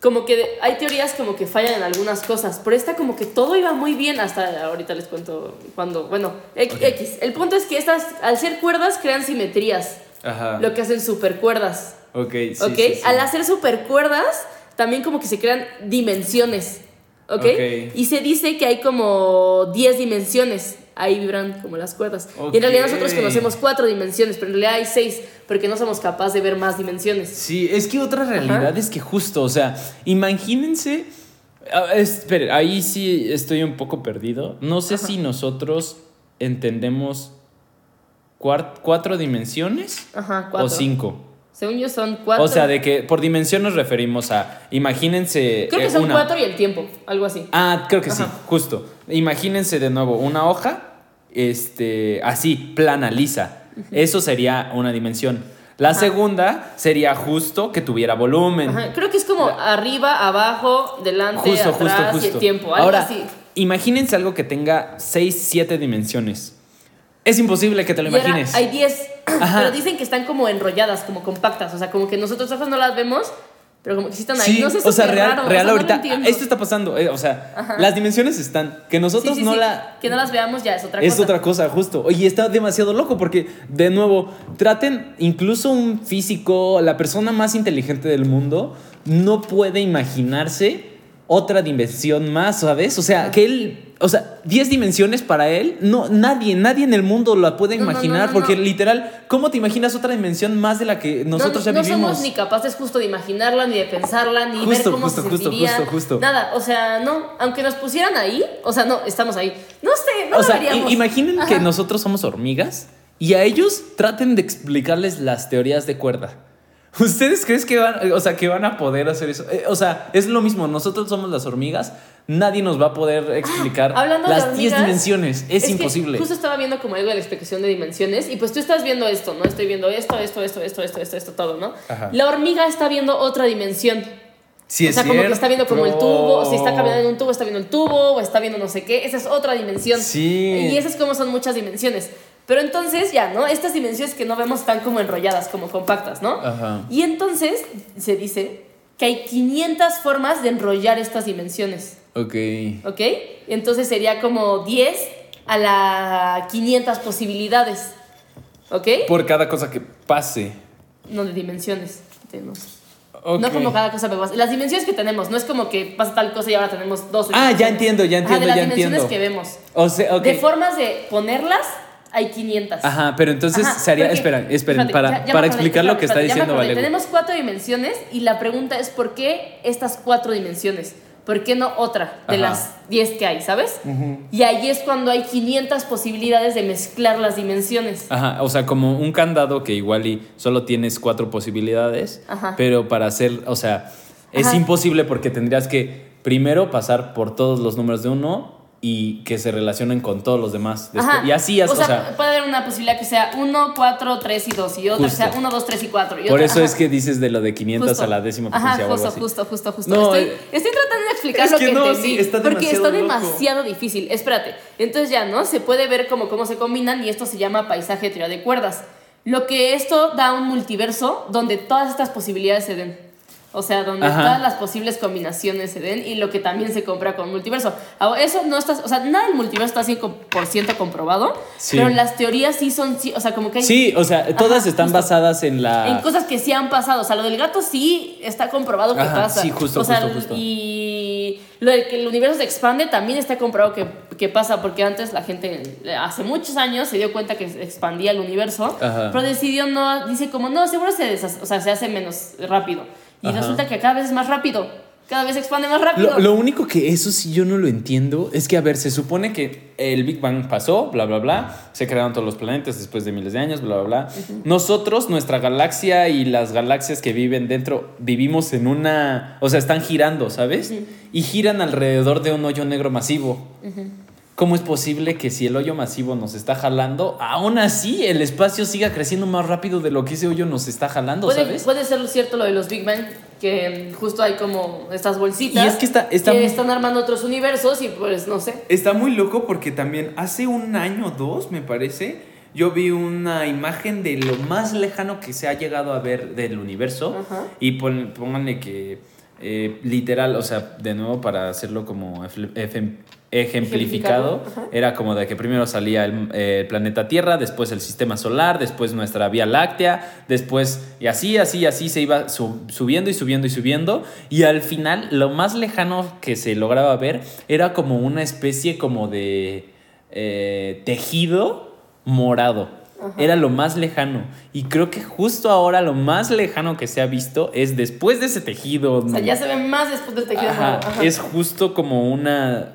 Speaker 2: como que hay teorías como que fallan en algunas cosas, pero esta como que todo iba muy bien hasta ahorita les cuento cuando, bueno, X. El punto es que estas, al ser cuerdas, crean simetrías, Ajá. lo que hacen supercuerdas.
Speaker 1: Ok, sí,
Speaker 2: okay? Al hacer supercuerdas, también como que se crean dimensiones, ¿ok? Y se dice que hay como 10 dimensiones ahí vibran como las cuerdas. Y en realidad nosotros conocemos cuatro dimensiones, pero en realidad hay seis, porque no somos capaces de ver más dimensiones.
Speaker 1: Sí, es que otra realidad es que justo, o sea, imagínense... Espera, ahí sí estoy un poco perdido. No sé si nosotros entendemos cuatro dimensiones Ajá, cuatro. o cinco.
Speaker 2: Según yo son cuatro.
Speaker 1: O sea, de que por dimensión nos referimos a, imagínense...
Speaker 2: Creo que son cuatro y el tiempo, algo así.
Speaker 1: Ah, creo que sí, justo. Imagínense de nuevo una hoja, este, así, plana, lisa. Eso sería una dimensión. La segunda sería justo que tuviera volumen.
Speaker 2: Creo que es como arriba, abajo, delante, justo, atrás justo, y el tiempo. Algo Ahora, así.
Speaker 1: imagínense algo que tenga seis, siete dimensiones. Es imposible que te lo imagines.
Speaker 2: hay 10, pero dicen que están como enrolladas, como compactas. O sea, como que nosotros ojos no las vemos, pero como que sí están ahí. no sé,
Speaker 1: o sea, real, real ahorita. esto está pasando. Eh, o sea, las dimensiones están. Que nosotros no la.
Speaker 2: Que no las veamos ya es otra
Speaker 1: cosa. Es otra cosa, justo. Oye, está demasiado loco porque, de nuevo, traten, incluso un físico, la persona más inteligente del mundo, no puede imaginarse otra dimensión más, ¿sabes? O sea, que él o sea, 10 dimensiones para él, no, nadie, nadie en el mundo la puede imaginar, porque literal, ¿cómo te imaginas otra dimensión más de la que nosotros ya vivimos?
Speaker 2: No somos ni capaces justo de imaginarla, ni de pensarla, ni ver cómo justo, se justo, justo, justo, Nada, o sea, no, aunque nos pusieran ahí, o sea, no, estamos ahí. No sé, no O sea,
Speaker 1: imaginen que nosotros somos hormigas y a ellos traten de explicarles las teorías de cuerda. ¿Ustedes creen que van, o sea, que van a poder hacer eso? Eh, o sea, es lo mismo, nosotros somos las hormigas, nadie nos va a poder explicar las 10 dimensiones, es, imposible.
Speaker 2: justo estaba viendo como algo de la explicación de dimensiones y pues tú estás viendo esto, ¿no? Estoy viendo esto, esto, esto, esto, esto, esto, esto, todo, ¿no? La hormiga está viendo otra dimensión.
Speaker 1: Sí,
Speaker 2: o
Speaker 1: es
Speaker 2: sea, como que está viendo como el
Speaker 1: cierto.
Speaker 2: tubo, o si está caminando en un tubo, está viendo el tubo, o está viendo no sé qué. Esa es otra dimensión.
Speaker 1: Sí.
Speaker 2: Y esas como son muchas dimensiones. Pero entonces ya, ¿no? Estas dimensiones que no vemos están como enrolladas, como compactas, ¿no?
Speaker 1: Ajá.
Speaker 2: Y entonces se dice que hay 500 formas de enrollar estas dimensiones,
Speaker 1: Ok.
Speaker 2: ¿ok? Entonces sería como 10 a la 500 posibilidades, ¿ok?
Speaker 1: Por cada cosa que pase.
Speaker 2: No de dimensiones. tenemos.
Speaker 1: Ok.
Speaker 2: No como cada cosa me pasa. Las dimensiones que tenemos, no es como que pasa tal cosa y ahora tenemos dos.
Speaker 1: Ah, ya entiendo, ya
Speaker 2: Ajá,
Speaker 1: entiendo,
Speaker 2: de las
Speaker 1: ya
Speaker 2: dimensiones
Speaker 1: entiendo.
Speaker 2: que vemos.
Speaker 1: O sea, ok.
Speaker 2: De formas de ponerlas, hay 500.
Speaker 1: Ajá, pero entonces
Speaker 2: Ajá,
Speaker 1: sería.
Speaker 2: porque-
Speaker 1: Esperen, esperen,
Speaker 2: espérate,
Speaker 1: para,
Speaker 2: ya- ya
Speaker 1: para explicar lo que está
Speaker 2: ya me
Speaker 1: diciendo. Valeria.
Speaker 2: Tenemos cuatro dimensiones y la pregunta es: ¿por qué estas cuatro dimensiones? ¿Por qué no otra de
Speaker 1: Ajá.
Speaker 2: las 10 que hay, sabes? Y ahí es cuando hay 500 posibilidades de mezclar las dimensiones.
Speaker 1: Ajá, o sea, como un candado que igual y solo tienes cuatro posibilidades,
Speaker 2: Ajá.
Speaker 1: pero para hacer, o sea, es imposible porque tendrías que primero pasar por todos los números de uno y que se relacionen con todos los demás. después-
Speaker 2: Ajá.
Speaker 1: y así,
Speaker 2: o
Speaker 1: o
Speaker 2: sea,
Speaker 1: sea,
Speaker 2: puede haber una posibilidad que sea 1, 4, 3 y 2 y otra que
Speaker 1: Justo.
Speaker 2: sea 1, 2, 3 y 4. Y
Speaker 1: por
Speaker 2: otra-
Speaker 1: eso
Speaker 2: ajá.
Speaker 1: es que dices de lo de 500
Speaker 2: Justo.
Speaker 1: a la décima
Speaker 2: Ajá,
Speaker 1: potencia o algo
Speaker 2: justo,
Speaker 1: así.
Speaker 2: justo, justo, justo.
Speaker 1: No,
Speaker 2: estoy,
Speaker 1: eh,
Speaker 2: estoy tratando de explicar
Speaker 1: es
Speaker 2: lo
Speaker 1: que
Speaker 2: que,
Speaker 1: no,
Speaker 2: entendí.
Speaker 1: sí, está
Speaker 2: porque
Speaker 1: demasiado
Speaker 2: está
Speaker 1: loco.
Speaker 2: demasiado difícil. Espérate. Entonces ya, ¿no? Se puede ver como cómo se combinan y esto se llama paisaje de teoría de cuerdas. Lo que esto da un multiverso donde todas estas posibilidades se den. O sea, donde
Speaker 1: Ajá.
Speaker 2: todas las posibles combinaciones se den y lo que también se compra con multiverso. Ahora, Eso no está, o sea, nada del multiverso está 100% comprobado,
Speaker 1: Sí.
Speaker 2: pero las teorías sí son, sí, o sea, como que hay
Speaker 1: Sí, o sea, todas
Speaker 2: Ajá,
Speaker 1: están
Speaker 2: justo.
Speaker 1: basadas en la...
Speaker 2: en cosas que sí han pasado. O sea, lo del gato sí está comprobado que
Speaker 1: Ajá,
Speaker 2: pasa.
Speaker 1: sí, justo,
Speaker 2: o sea,
Speaker 1: justo, justo.
Speaker 2: Y lo de que el universo se expande también está comprobado que, que pasa, porque antes la gente, hace muchos años, se dio cuenta que expandía el universo, pero decidió no, dice como, no, seguro se, deshace- o sea, se hace menos rápido. Y
Speaker 1: Ajá.
Speaker 2: resulta que cada vez es más rápido. Cada vez se expande más rápido.
Speaker 1: Lo, lo único que eso sí yo no lo entiendo es que, a ver, se supone que el Big Bang pasó, bla, bla, bla, se crearon todos los planetas después de miles de años, bla, bla, bla. Nosotros, nuestra galaxia y las galaxias que viven dentro, vivimos en una, o sea, están girando, ¿sabes? Y giran alrededor de un hoyo negro masivo. ¿Cómo es posible que si el hoyo masivo nos está jalando, aún así el espacio siga creciendo más rápido de lo que ese hoyo nos está jalando,
Speaker 2: Puede,
Speaker 1: ¿sabes?
Speaker 2: puede ser cierto lo de los Big Bang, que justo hay como estas bolsitas
Speaker 1: Y es que está- está
Speaker 2: que
Speaker 1: muy-
Speaker 2: están armando otros universos y pues no sé.
Speaker 3: Está muy loco porque también hace un año o dos, me parece, yo vi una imagen de lo más lejano que se ha llegado a ver del universo.
Speaker 2: Ajá.
Speaker 1: Y pon- pónganle que eh, literal, o sea, de nuevo para hacerlo como ejem- ejemplificado, era como de que primero salía el, eh, el planeta Tierra, después el sistema solar, después nuestra Vía Láctea, después y así, así, así se iba su- subiendo y subiendo y subiendo. Y al final, lo más lejano que se lograba ver era como una especie como de eh, tejido morado. Era lo más lejano. Y creo que justo ahora lo más lejano que se ha visto es después de ese tejido.
Speaker 2: O sea, ya se ve más después del tejido.
Speaker 1: Ajá. Es justo como una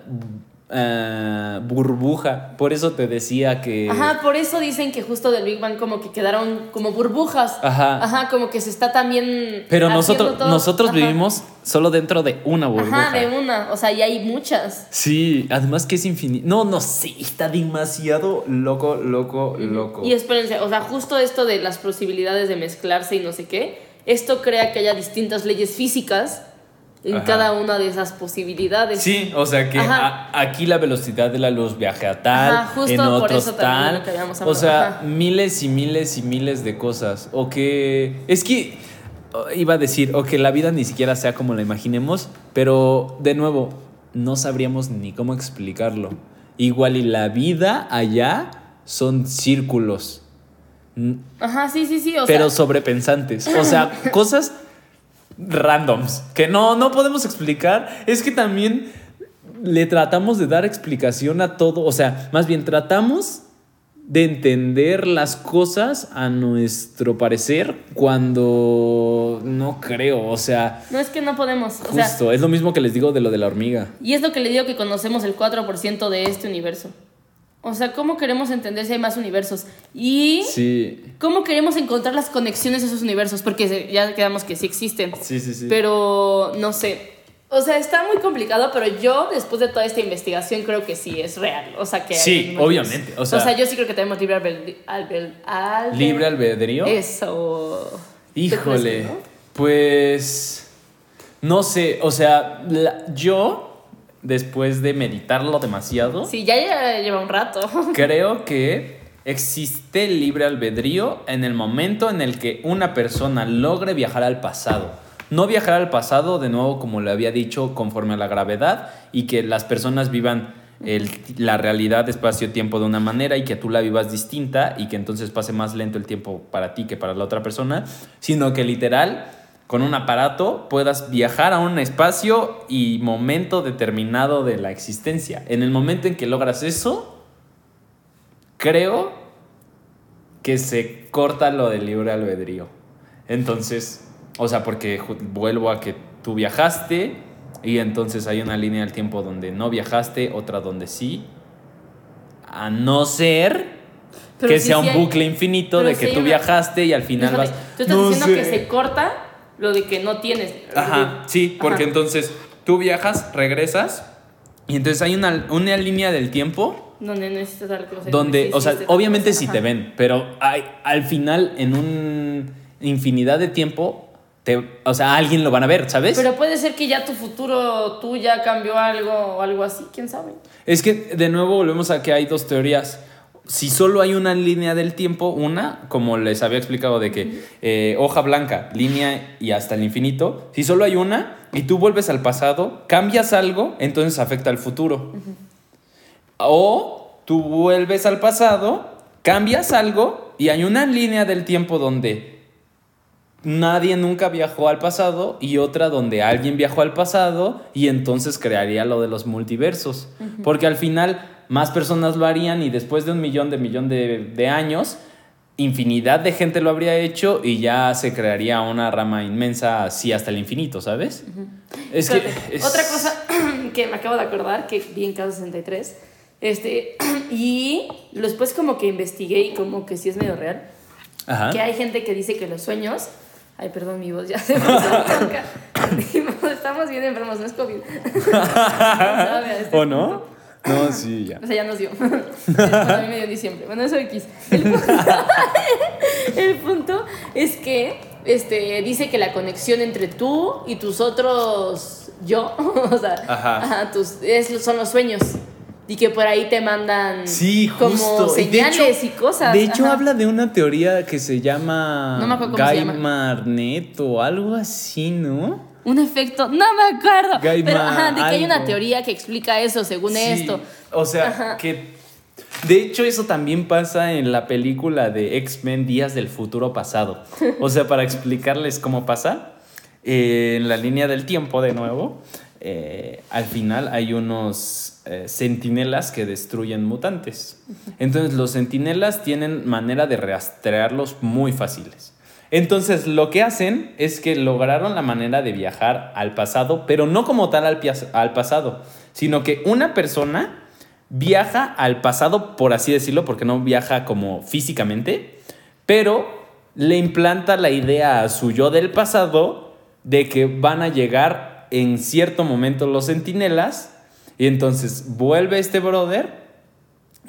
Speaker 1: ah, burbuja. Por eso te decía que.
Speaker 2: Ajá, por eso dicen que justo del Big Bang como que quedaron como burbujas.
Speaker 1: Ajá.
Speaker 2: Ajá, como que se está también.
Speaker 1: Pero nosotros,
Speaker 2: todo.
Speaker 1: nosotros
Speaker 2: Ajá.
Speaker 1: vivimos solo dentro de una burbuja.
Speaker 2: Ajá, de una. O sea, y hay muchas.
Speaker 1: Sí, además que es infinito. No, no sé, está demasiado loco, loco, loco.
Speaker 2: Y espérense, o sea, justo esto de las posibilidades de mezclarse y no sé qué, esto crea que haya distintas leyes físicas en
Speaker 1: Ajá.
Speaker 2: cada una de esas posibilidades.
Speaker 1: Sí, o sea que a- aquí la velocidad de la luz viaja a tal,
Speaker 2: Ajá, justo
Speaker 1: en
Speaker 2: por
Speaker 1: otros
Speaker 2: eso
Speaker 1: tal. o sea,
Speaker 2: ajá.
Speaker 1: miles y miles y miles de cosas. O que. Es que. oh, Iba a decir, o que la vida ni siquiera sea como la imaginemos, pero de nuevo, no sabríamos ni cómo explicarlo. Igual y la vida allá son círculos.
Speaker 2: Ajá, sí, sí, sí. O
Speaker 1: pero
Speaker 2: sea,
Speaker 1: sobrepensantes. O sea, cosas randoms que no, no podemos explicar. Es que también le tratamos de dar explicación a todo. O sea, más bien tratamos de entender las cosas a nuestro parecer cuando no creo. O sea,
Speaker 2: no es que no podemos. O sea,
Speaker 1: justo, es lo mismo que les digo de lo de la hormiga.
Speaker 2: y es lo que le digo que conocemos el 4% de este universo. O sea, ¿cómo queremos entender si hay más universos? Y
Speaker 1: Sí.
Speaker 2: ¿cómo queremos encontrar las conexiones a esos universos? Porque ya quedamos que sí existen.
Speaker 1: Sí, sí, sí.
Speaker 2: Pero no sé. O sea, está muy complicado, pero yo, después de toda esta investigación, creo que sí es real. O sea, que.
Speaker 1: Sí, obviamente, o sea-
Speaker 2: yo sí creo que tenemos libre albedrío. albed- albed-
Speaker 1: ¿Libre albedrío?
Speaker 2: Eso. ¿Tú crees
Speaker 1: Híjole,
Speaker 2: no?
Speaker 1: pues No sé, o sea, la- yo, después de meditarlo demasiado,
Speaker 2: Sí, ya, lleva un rato.
Speaker 1: creo que existe el libre albedrío en el momento en el que una persona logre viajar al pasado. No viajar al pasado, de nuevo, como le había dicho, conforme a la gravedad, y que las personas vivan el- la realidad espacio-tiempo de una manera y que tú la vivas distinta y que entonces pase más lento el tiempo para ti que para la otra persona, sino que literal, con un aparato, puedas viajar a un espacio y momento determinado de la existencia. En el momento en que logras eso, creo que se corta lo del libre albedrío. Entonces, o sea, porque vuelvo a que tú viajaste y entonces hay una línea del tiempo donde no viajaste, otra donde sí. A no ser
Speaker 2: Pero
Speaker 1: que sea un
Speaker 2: hay-
Speaker 1: bucle infinito
Speaker 2: pero
Speaker 1: de que tú
Speaker 2: una-
Speaker 1: viajaste y al final vas.
Speaker 2: tú estás
Speaker 1: "No
Speaker 2: diciendo
Speaker 1: sé".
Speaker 2: que se corta lo de que no tienes.
Speaker 3: Ajá, sí, porque
Speaker 2: Ajá.
Speaker 3: entonces tú viajas, regresas.
Speaker 1: Y entonces hay una, una línea del tiempo
Speaker 2: Donde necesitas sea,
Speaker 1: donde, o sea, obviamente si
Speaker 2: ajá.
Speaker 1: te ven, pero hay, al final, en un infinidad de tiempo, te, o sea, a alguien lo van a ver, ¿sabes?
Speaker 2: Pero puede ser que ya tu futuro, tú ya cambió algo o algo así, quién sabe.
Speaker 1: Es que de nuevo volvemos a que hay dos teorías. Si solo hay una línea del tiempo, una, como les había explicado, de que eh, hoja blanca, línea y hasta el infinito, si solo hay una y tú vuelves al pasado, cambias algo, entonces afecta al futuro. O tú vuelves al pasado, cambias algo y hay una línea del tiempo donde nadie nunca viajó al pasado y otra donde alguien viajó al pasado y entonces crearía lo de los multiversos. Porque al final más personas lo harían y después de un millón de millón de, de años, infinidad de gente lo habría hecho y ya se crearía una rama inmensa así hasta el infinito, ¿sabes? Es que... Es-
Speaker 2: Otra cosa que me acabo de acordar, que vi en Caso 63, este, y después como que investigué y como que sí es medio real,
Speaker 1: Ajá.
Speaker 2: que hay gente que dice que los sueños... Ay, perdón, mi voz ya se voz, Estamos bien enfermos, no es COVID. A este
Speaker 1: ¿O no? No, sí, ya.
Speaker 2: O sea, ya nos dio. bueno, a mí me dio en diciembre. Bueno, eso X. El punto, el punto es que este, dice que la conexión entre tú y tus otros yo, o sea,
Speaker 1: Ajá.
Speaker 2: ajá, tus, es- son los sueños. Y que por ahí te mandan
Speaker 1: Sí,
Speaker 2: como
Speaker 1: justo. Y de
Speaker 2: señales
Speaker 1: hecho-
Speaker 2: y cosas.
Speaker 1: De hecho,
Speaker 2: ajá.
Speaker 1: habla de una teoría que se llama
Speaker 2: No
Speaker 1: Guy. Marnet o algo así, ¿no?
Speaker 2: Un efecto, no me acuerdo.
Speaker 1: Gaima
Speaker 2: pero ajá, de que hay una teoría que explica eso según
Speaker 1: Sí,
Speaker 2: esto.
Speaker 1: O sea,
Speaker 2: Ajá.
Speaker 1: que. De hecho, eso también pasa en la película de X-Men Días del Futuro Pasado. O sea, para explicarles cómo pasa, eh, en la línea del tiempo, de nuevo, eh, al final hay unos eh, centinelas que destruyen mutantes. Entonces, los centinelas tienen manera de rastrearlos muy fáciles. Entonces, lo que hacen es que lograron la manera de viajar al pasado, pero no como tal al, al pasado, sino que una persona viaja al pasado, por así decirlo, porque no viaja como físicamente, pero le implanta la idea a su yo del pasado de que van a llegar en cierto momento los centinelas, y entonces vuelve este brother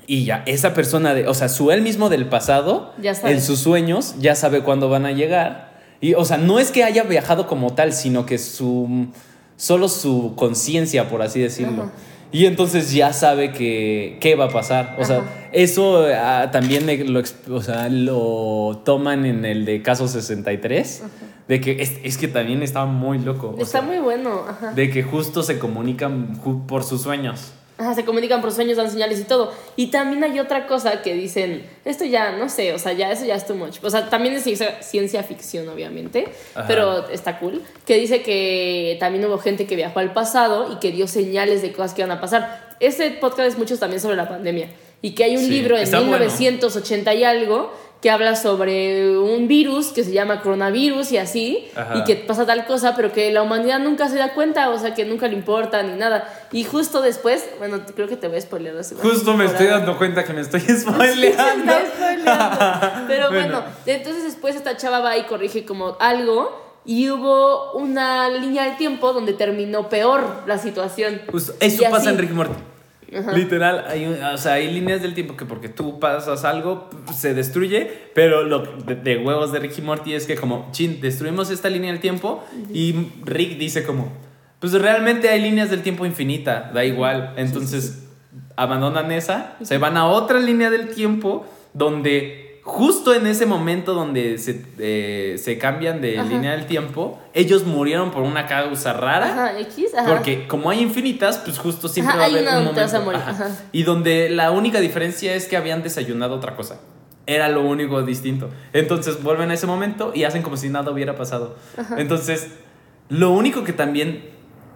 Speaker 1: y ya, esa persona, de, o sea, su él mismo del pasado,
Speaker 2: Ya
Speaker 1: en sus sueños, ya sabe cuándo van a llegar. Y, o sea, no es que haya viajado como tal, sino que su, solo su conciencia, por así decirlo.
Speaker 2: Ajá.
Speaker 1: Y entonces ya sabe que, qué va a pasar. O sea, eso ah, también lo, o sea, lo toman en el de caso 63. De que es, es que también estaba muy loco. o
Speaker 2: Está
Speaker 1: sea,
Speaker 2: muy bueno.
Speaker 1: De que justo se comunican por sus sueños.
Speaker 2: Ajá, se comunican por sueños, dan señales y todo. Y también hay otra cosa que dicen, esto ya, no sé, o sea, ya eso ya es too much. O sea, también es ciencia, ciencia ficción, obviamente,
Speaker 1: Ajá.
Speaker 2: pero está cool. Que dice que también hubo gente que viajó al pasado y que dio señales de cosas que iban a pasar. Este podcast es mucho también sobre la pandemia. Y que hay un
Speaker 1: Sí,
Speaker 2: libro en
Speaker 1: está bueno.
Speaker 2: 1980 y algo que habla sobre un virus que se llama coronavirus y así,
Speaker 1: Ajá.
Speaker 2: y que pasa tal cosa, pero que la humanidad nunca se da cuenta, o sea, que nunca le importa ni nada. Y justo después, bueno, creo que te voy a spoilear. así,
Speaker 1: Justo me estoy dando cuenta que me estoy
Speaker 2: Sí,
Speaker 1: spoileando.
Speaker 2: está spoileando. Pero bueno.
Speaker 1: Bueno.
Speaker 2: entonces después esta chava va y corrige como algo y hubo una línea de tiempo donde terminó peor la situación.
Speaker 1: Justo, eso
Speaker 2: Y
Speaker 1: pasa
Speaker 2: así.
Speaker 1: en Rick y Morty.
Speaker 3: Literal, hay, un- o sea, hay líneas del tiempo que porque tú pasas algo se destruye, pero lo de, de huevos de Rick y Morty es que como, chin, destruimos esta línea del tiempo y Rick dice como, pues realmente hay líneas del tiempo infinita, da igual. Entonces abandonan esa, se van a otra línea del tiempo donde justo en ese momento donde se, eh, se cambian de
Speaker 2: Ajá.
Speaker 3: línea del tiempo, ellos murieron por una causa rara.
Speaker 2: Ajá, X, ajá.
Speaker 3: Porque como hay infinitas, pues justo siempre va a haber un
Speaker 2: a
Speaker 3: momento.
Speaker 2: morir.
Speaker 3: Y donde la única diferencia es que habían desayunado otra cosa. Era lo único distinto. Entonces vuelven a ese momento y hacen como si nada hubiera pasado. Entonces, lo único que también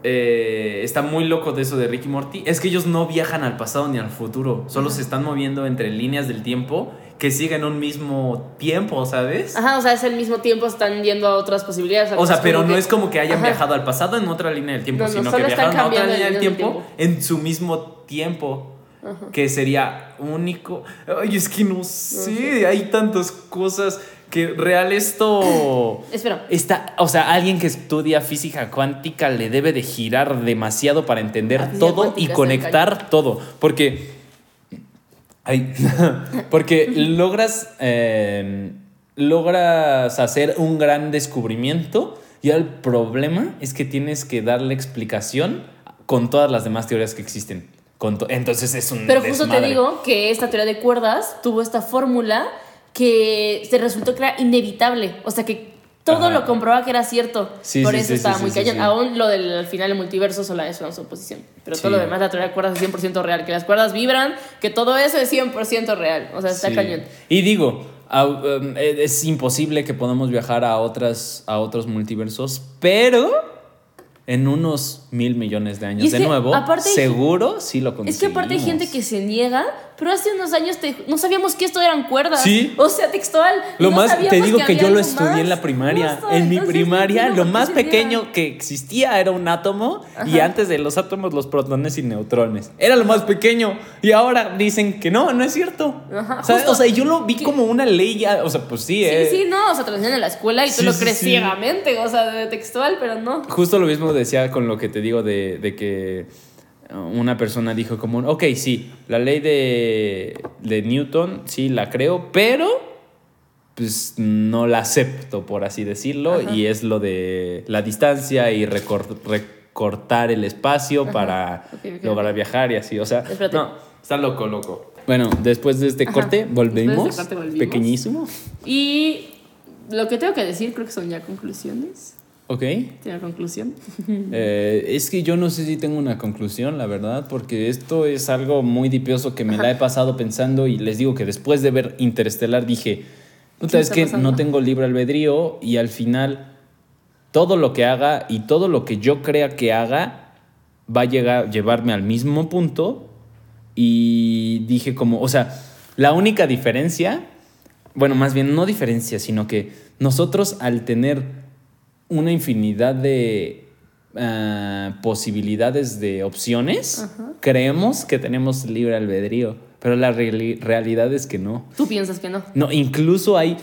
Speaker 3: eh, está muy loco de eso de Ricky Morty es que ellos no viajan al pasado ni al futuro. Solo se están moviendo entre líneas del tiempo que siguen un mismo tiempo, ¿sabes?
Speaker 2: Ajá, o sea, es el mismo tiempo, están yendo a otras posibilidades.
Speaker 3: O sea, pero no
Speaker 2: que-
Speaker 3: es como que hayan
Speaker 2: Ajá.
Speaker 3: viajado al pasado en otra línea del tiempo,
Speaker 2: No, no,
Speaker 3: sino que viajaron a otra línea del tiempo, en su mismo tiempo. Que sería único. Ay, es que no sé, hay tantas cosas que real esto.
Speaker 2: Espera.
Speaker 1: Está, o sea, alguien que estudia física cuántica le debe de girar demasiado para entender
Speaker 2: física
Speaker 1: todo y conectar todo. Porque. Ay, porque logras. eh, logras hacer un gran descubrimiento. Y el problema es que tienes que darle explicación con todas las demás teorías que existen. Con to- Entonces es un.
Speaker 2: Pero justo te
Speaker 1: desmadre.
Speaker 2: digo que esta teoría de cuerdas tuvo esta fórmula que se resultó que era inevitable. O sea, que todo
Speaker 1: Ajá.
Speaker 2: lo comprobaba que era cierto.
Speaker 1: Sí,
Speaker 2: Por
Speaker 1: sí,
Speaker 2: eso
Speaker 1: sí,
Speaker 2: estaba muy
Speaker 1: sí.
Speaker 2: Aún lo del al final del multiverso solo es una suposición. Pero todo lo demás, la teoría de cuerdas es 100% real. Que las cuerdas vibran, que todo eso es 100% real. O sea, está cañón.
Speaker 1: Y digo, um, eh, es imposible que podamos viajar a, otras, a otros multiversos, pero en unos mil millones de años
Speaker 2: es
Speaker 1: de nuevo,
Speaker 2: aparte
Speaker 1: seguro sí lo
Speaker 2: Es
Speaker 1: conseguimos.
Speaker 2: que aparte hay gente que se niega, pero hace unos años te- no sabíamos que esto eran cuerdas.
Speaker 1: Sí.
Speaker 2: O sea, textual.
Speaker 1: Lo
Speaker 2: no
Speaker 1: más, te digo que, yo lo estudié
Speaker 2: más.
Speaker 1: en la primaria. En mi primaria, lo más pequeño que existía era un átomo y antes de los átomos los protones y neutrones. Era lo más pequeño y ahora dicen que no, no es cierto.
Speaker 2: Ajá.
Speaker 1: O sea, yo lo vi como una ley, ya, o sea, pues sí,
Speaker 2: Sí,
Speaker 1: eh,
Speaker 2: sí, no, o sea, te lo enseñan en la escuela y tú
Speaker 1: Sí,
Speaker 2: lo
Speaker 1: sí,
Speaker 2: crees
Speaker 1: sí.
Speaker 2: ciegamente, o sea, de textual, pero no.
Speaker 1: Justo lo mismo decía con lo que te digo de, de que una persona dijo como, ok, sí, la ley de, de Newton, sí, la creo, pero pues no la acepto, por así decirlo,
Speaker 2: Ajá.
Speaker 1: y es lo de la distancia y recor- recortar el espacio para lograr viajar y así, o sea,
Speaker 2: Espérate.
Speaker 1: no.
Speaker 3: Está loco, loco.
Speaker 1: Bueno, después de este
Speaker 2: Ajá.
Speaker 1: corte, volvemos,
Speaker 2: este corte volvimos.
Speaker 1: pequeñísimo,
Speaker 2: Y lo que tengo que decir, creo que son ya conclusiones.
Speaker 1: Ok.
Speaker 2: ¿Tiene conclusión?
Speaker 1: Eh, es que yo no sé si tengo una conclusión, la verdad, porque esto es algo muy dipioso que me la he pasado pensando y les digo que después de ver Interestelar dije, puta,
Speaker 2: ¿Qué
Speaker 1: es que
Speaker 2: pasando?
Speaker 1: no tengo libre albedrío y al final todo lo que haga y todo lo que yo crea que haga va a llegar, llevarme al mismo punto y dije como, o sea, la única diferencia, bueno, más bien no diferencia, sino que nosotros al tener una infinidad de ah, posibilidades de opciones, creemos que tenemos libre albedrío, pero la reali- realidad es que no.
Speaker 2: Tú piensas que no.
Speaker 1: No, incluso hay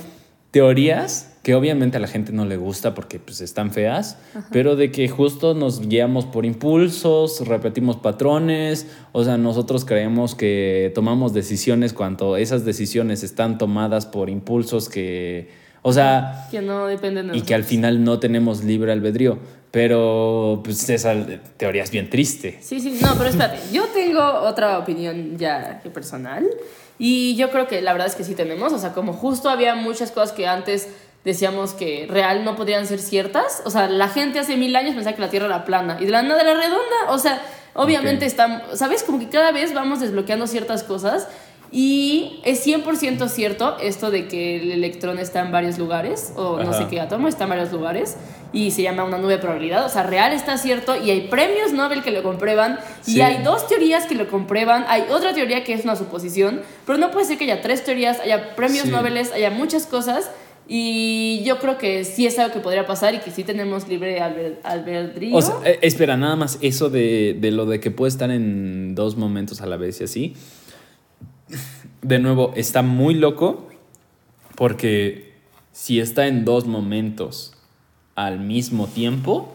Speaker 1: teorías que obviamente a la gente no le gusta porque pues están feas, pero de que justo nos guiamos por impulsos, repetimos patrones, o sea, nosotros creemos que tomamos decisiones cuando esas decisiones están tomadas por impulsos que, o sea,
Speaker 2: Que no dependen de
Speaker 1: y que al final no tenemos libre albedrío, pero pues esa teoría es bien triste.
Speaker 2: Sí, sí, no, pero espérate. Yo tengo otra opinión ya personal. Y yo creo que la verdad es que sí tenemos. O sea, como justo había muchas cosas que antes decíamos que real no podrían ser ciertas. O sea, la gente hace mil años pensaba que la Tierra era plana. Y de la nada era redonda. O sea, obviamente
Speaker 1: Ok.
Speaker 2: estamos... ¿Sabes? Como que cada vez vamos desbloqueando ciertas cosas. Y es 100% cierto esto de que el electrón está en varios lugares, o no
Speaker 1: Ajá.
Speaker 2: sé qué átomo está en varios lugares, y se llama una nube de probabilidad. O sea, real está cierto, y hay premios Nobel que lo comprueban, y
Speaker 1: Sí.
Speaker 2: hay dos teorías que lo comprueban, hay otra teoría que es una suposición, pero no puede ser que haya tres teorías, haya premios
Speaker 1: Sí.
Speaker 2: Nobel, haya muchas cosas, y yo creo que sí es algo que podría pasar y que sí tenemos libre albedrío.
Speaker 1: O sea, eh, espera, nada más eso de, de lo de que puede estar en dos momentos a la vez y así. De nuevo, está muy loco porque si está en dos momentos al mismo tiempo,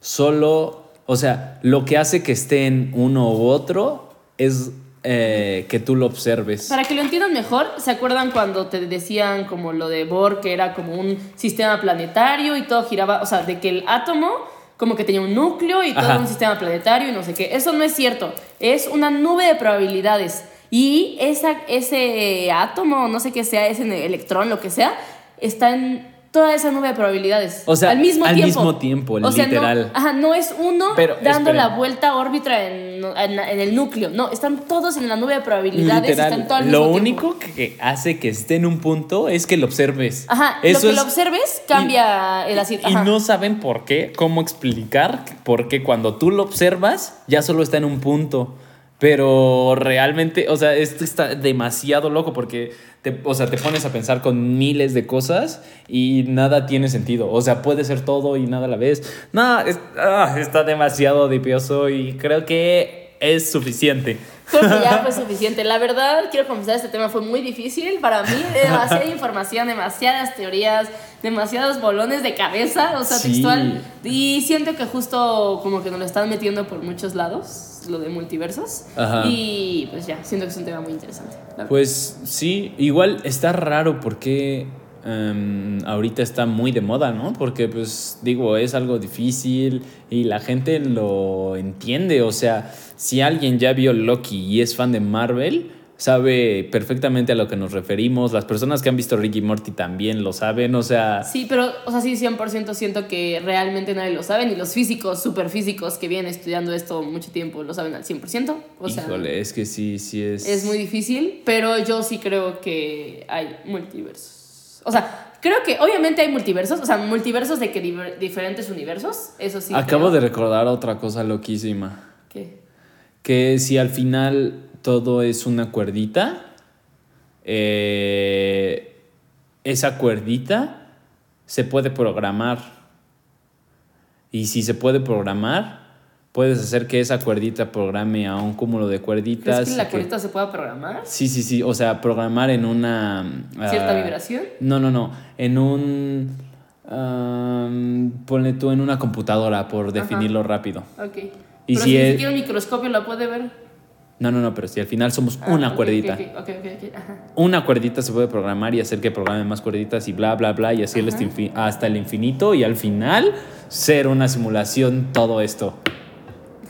Speaker 1: solo, o sea, lo que hace que esté en uno u otro es eh, que tú lo observes.
Speaker 2: Para que lo entiendan mejor, ¿se acuerdan cuando te decían como lo de Bohr, que era como un sistema planetario y todo giraba, o sea, de que el átomo como que tenía un núcleo y todo
Speaker 1: Ajá.
Speaker 2: un sistema planetario y no sé qué? Eso no es cierto, es una nube de probabilidades. Y esa, ese átomo, no sé qué sea, ese electrón, lo que sea, está en toda esa nube de probabilidades.
Speaker 1: O sea,
Speaker 2: al mismo
Speaker 1: al
Speaker 2: tiempo.
Speaker 1: mismo tiempo,
Speaker 2: O sea, no-
Speaker 1: literal.
Speaker 2: ajá, no es uno
Speaker 1: Pero,
Speaker 2: dando la vuelta órbita en, en- en el núcleo. No, están todos en la nube de probabilidades.
Speaker 1: Literal,
Speaker 2: están todo al
Speaker 1: lo
Speaker 2: mismo tiempo.
Speaker 1: único que hace que esté en un punto es que lo observes.
Speaker 2: Ajá,
Speaker 1: Eso
Speaker 2: lo que
Speaker 1: es-
Speaker 2: lo observes cambia el así.
Speaker 1: Y no saben por qué, cómo explicar, porque cuando tú lo observas, ya solo está en un punto. Pero realmente, o sea, esto está demasiado loco porque te, o sea, te pones a pensar con miles de cosas y nada tiene sentido. O sea, puede ser todo y nada a la vez. No, es- ah, está demasiado dipioso y creo que es suficiente.
Speaker 2: Creo que ya fue suficiente. La verdad, quiero confesar, este tema fue muy difícil para mí. Demasiada información, demasiadas teorías, demasiados bolones de cabeza, o sea,
Speaker 1: Sí.
Speaker 2: textual. Y siento que justo como que nos lo están metiendo por muchos lados, lo de multiversos.
Speaker 1: Ajá.
Speaker 2: Y pues ya, siento que es un tema muy interesante.
Speaker 1: Pues sí, igual está raro porque em, ahorita está muy de moda, ¿no? Porque pues digo, es algo difícil y la gente lo entiende. O sea, si alguien ya vio Loki y es fan de Marvel, sabe perfectamente a lo que nos referimos. Las personas que han visto Ricky Morty también lo saben. O sea,
Speaker 2: Sí, pero, o sea, sí, 100% siento que realmente nadie lo sabe, ni los físicos, super físicos que vienen estudiando esto mucho tiempo lo saben al 100%. O sea,
Speaker 1: híjole, es que sí, sí es...
Speaker 2: es muy difícil, pero yo sí creo que hay multiversos. O sea, creo que obviamente hay multiversos, o sea, multiversos de que diver- diferentes universos, eso sí.
Speaker 1: Acabo
Speaker 2: creo.
Speaker 1: de recordar otra cosa loquísima.
Speaker 2: ¿Qué?
Speaker 1: que si al final todo es una cuerdita, eh, esa cuerdita se puede programar. Y si se puede programar, puedes hacer que esa cuerdita programe a un cúmulo de cuerditas.
Speaker 2: ¿Crees que la
Speaker 1: que-
Speaker 2: cuerdita se pueda programar?
Speaker 1: Sí, sí, sí. O sea, programar en una...
Speaker 2: ¿Cierta
Speaker 1: ah,
Speaker 2: vibración?
Speaker 1: No, no, no. En un... ah, ponle tú en una computadora, por definirlo rápido.
Speaker 2: Ok.
Speaker 1: Y
Speaker 2: pero
Speaker 1: si
Speaker 2: si
Speaker 1: es-
Speaker 2: ni siquiera un microscopio la puede ver.
Speaker 1: No, no, no, pero si al final somos
Speaker 2: Ah,
Speaker 1: una cuerdita.
Speaker 2: Ok, ok, ok, ok, ajá.
Speaker 1: Una cuerdita se puede programar y hacer que programe más cuerditas y bla, bla, bla, y así hasta el infinito y al final ser una simulación todo esto.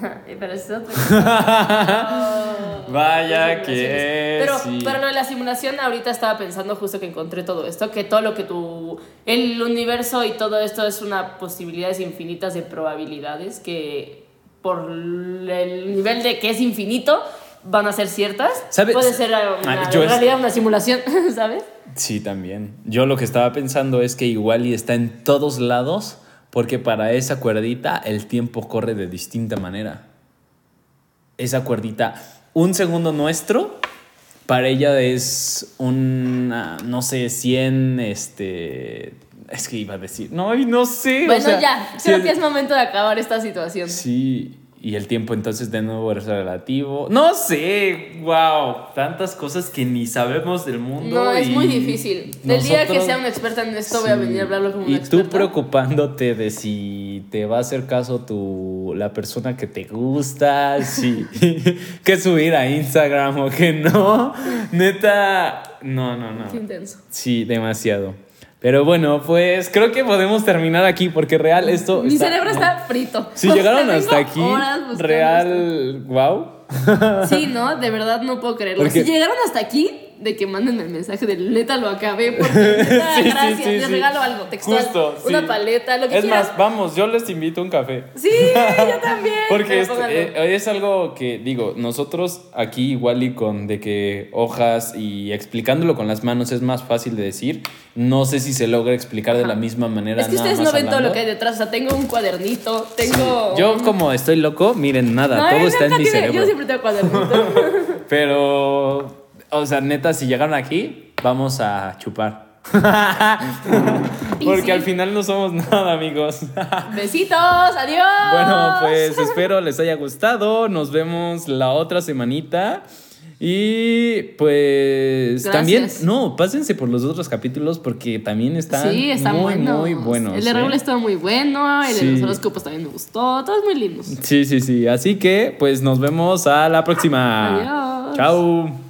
Speaker 2: Pero es otra cosa.
Speaker 1: Vaya que.
Speaker 2: Pero,
Speaker 1: sí.
Speaker 2: de la simulación, ahorita estaba pensando justo que encontré todo esto, que todo lo que tu. El universo y todo esto es una posibilidades infinitas de probabilidades que por el nivel de que es infinito van a ser ciertas.
Speaker 1: ¿Sabes?
Speaker 2: Puede ser una,
Speaker 1: Ah,
Speaker 2: en
Speaker 1: es-
Speaker 2: realidad una simulación, ¿sabes?
Speaker 1: Sí, también. Yo lo que estaba pensando es que igual y está en todos lados porque para esa cuerdita el tiempo corre de distinta manera. Esa cuerdita, un segundo nuestro, para ella es un, no sé, 100, este... Es que iba a decir, no, no sé. o
Speaker 2: Bueno,
Speaker 1: sea,
Speaker 2: ya, creo que es momento de acabar esta situación.
Speaker 1: Sí, y el tiempo entonces de nuevo es relativo. No sé, wow, tantas cosas que ni sabemos del mundo.
Speaker 2: No, es
Speaker 1: y
Speaker 2: muy difícil. Del día que
Speaker 1: nosotros-
Speaker 2: sea una experta en esto, voy a venir a hablarlo como
Speaker 1: Y
Speaker 2: una
Speaker 1: tú
Speaker 2: experta.
Speaker 1: preocupándote de si te va a hacer caso tu, la persona que te gusta, si que subir a Instagram o que no. Neta, no, no, no.
Speaker 2: Qué intenso.
Speaker 1: Sí, demasiado. Pero bueno, pues creo que podemos terminar aquí porque real esto...
Speaker 2: Mi
Speaker 1: está-
Speaker 2: cerebro está frito.
Speaker 1: Si llegaron hasta aquí, real, wow.
Speaker 2: Sí, no, de verdad no puedo creerlo.
Speaker 1: Porque-
Speaker 2: Si llegaron hasta aquí, de que manden el mensaje de neta lo acabé, porque neta,
Speaker 1: Sí,
Speaker 2: gracias,
Speaker 1: sí,
Speaker 2: les
Speaker 1: sí.
Speaker 2: regalo algo textual,
Speaker 1: Justo,
Speaker 2: una paleta, lo que
Speaker 1: Es
Speaker 2: quieras.
Speaker 1: más, vamos, yo les invito a un café.
Speaker 2: Sí, yo también.
Speaker 1: Porque es, eh, es algo que, digo, nosotros aquí igual y con de que hojas y explicándolo con las manos es más fácil de decir. No sé si se logra explicar de la misma manera.
Speaker 2: es que
Speaker 1: nada
Speaker 2: ustedes
Speaker 1: más
Speaker 2: no ven todo
Speaker 1: hablando.
Speaker 2: lo que hay detrás. O sea, tengo un cuadernito, tengo.
Speaker 1: Yo
Speaker 2: un-
Speaker 1: como estoy loco, miren, nada,
Speaker 2: No,
Speaker 1: todo
Speaker 2: él
Speaker 1: está en mi
Speaker 2: tiene-
Speaker 1: cerebro.
Speaker 2: Yo siempre tengo cuadernito.
Speaker 1: Pero, o sea, neta, si llegaron aquí, vamos a chupar. Porque
Speaker 2: sí.
Speaker 1: al final no somos nada, amigos.
Speaker 2: Besitos, adiós.
Speaker 1: Bueno, pues espero les haya gustado. Nos vemos la otra semanita. Y pues
Speaker 2: Gracias.
Speaker 1: también, no, pásense por los otros capítulos porque también están
Speaker 2: sí, están
Speaker 1: muy,
Speaker 2: buenos.
Speaker 1: muy buenos.
Speaker 2: El de
Speaker 1: ¿eh?
Speaker 2: Raúl estaba muy bueno, el
Speaker 1: Sí.
Speaker 2: de los horóscopos también me gustó, todos muy lindos.
Speaker 1: Sí, sí, sí. Así que, pues nos vemos a la próxima.
Speaker 2: Adiós.
Speaker 1: Chao.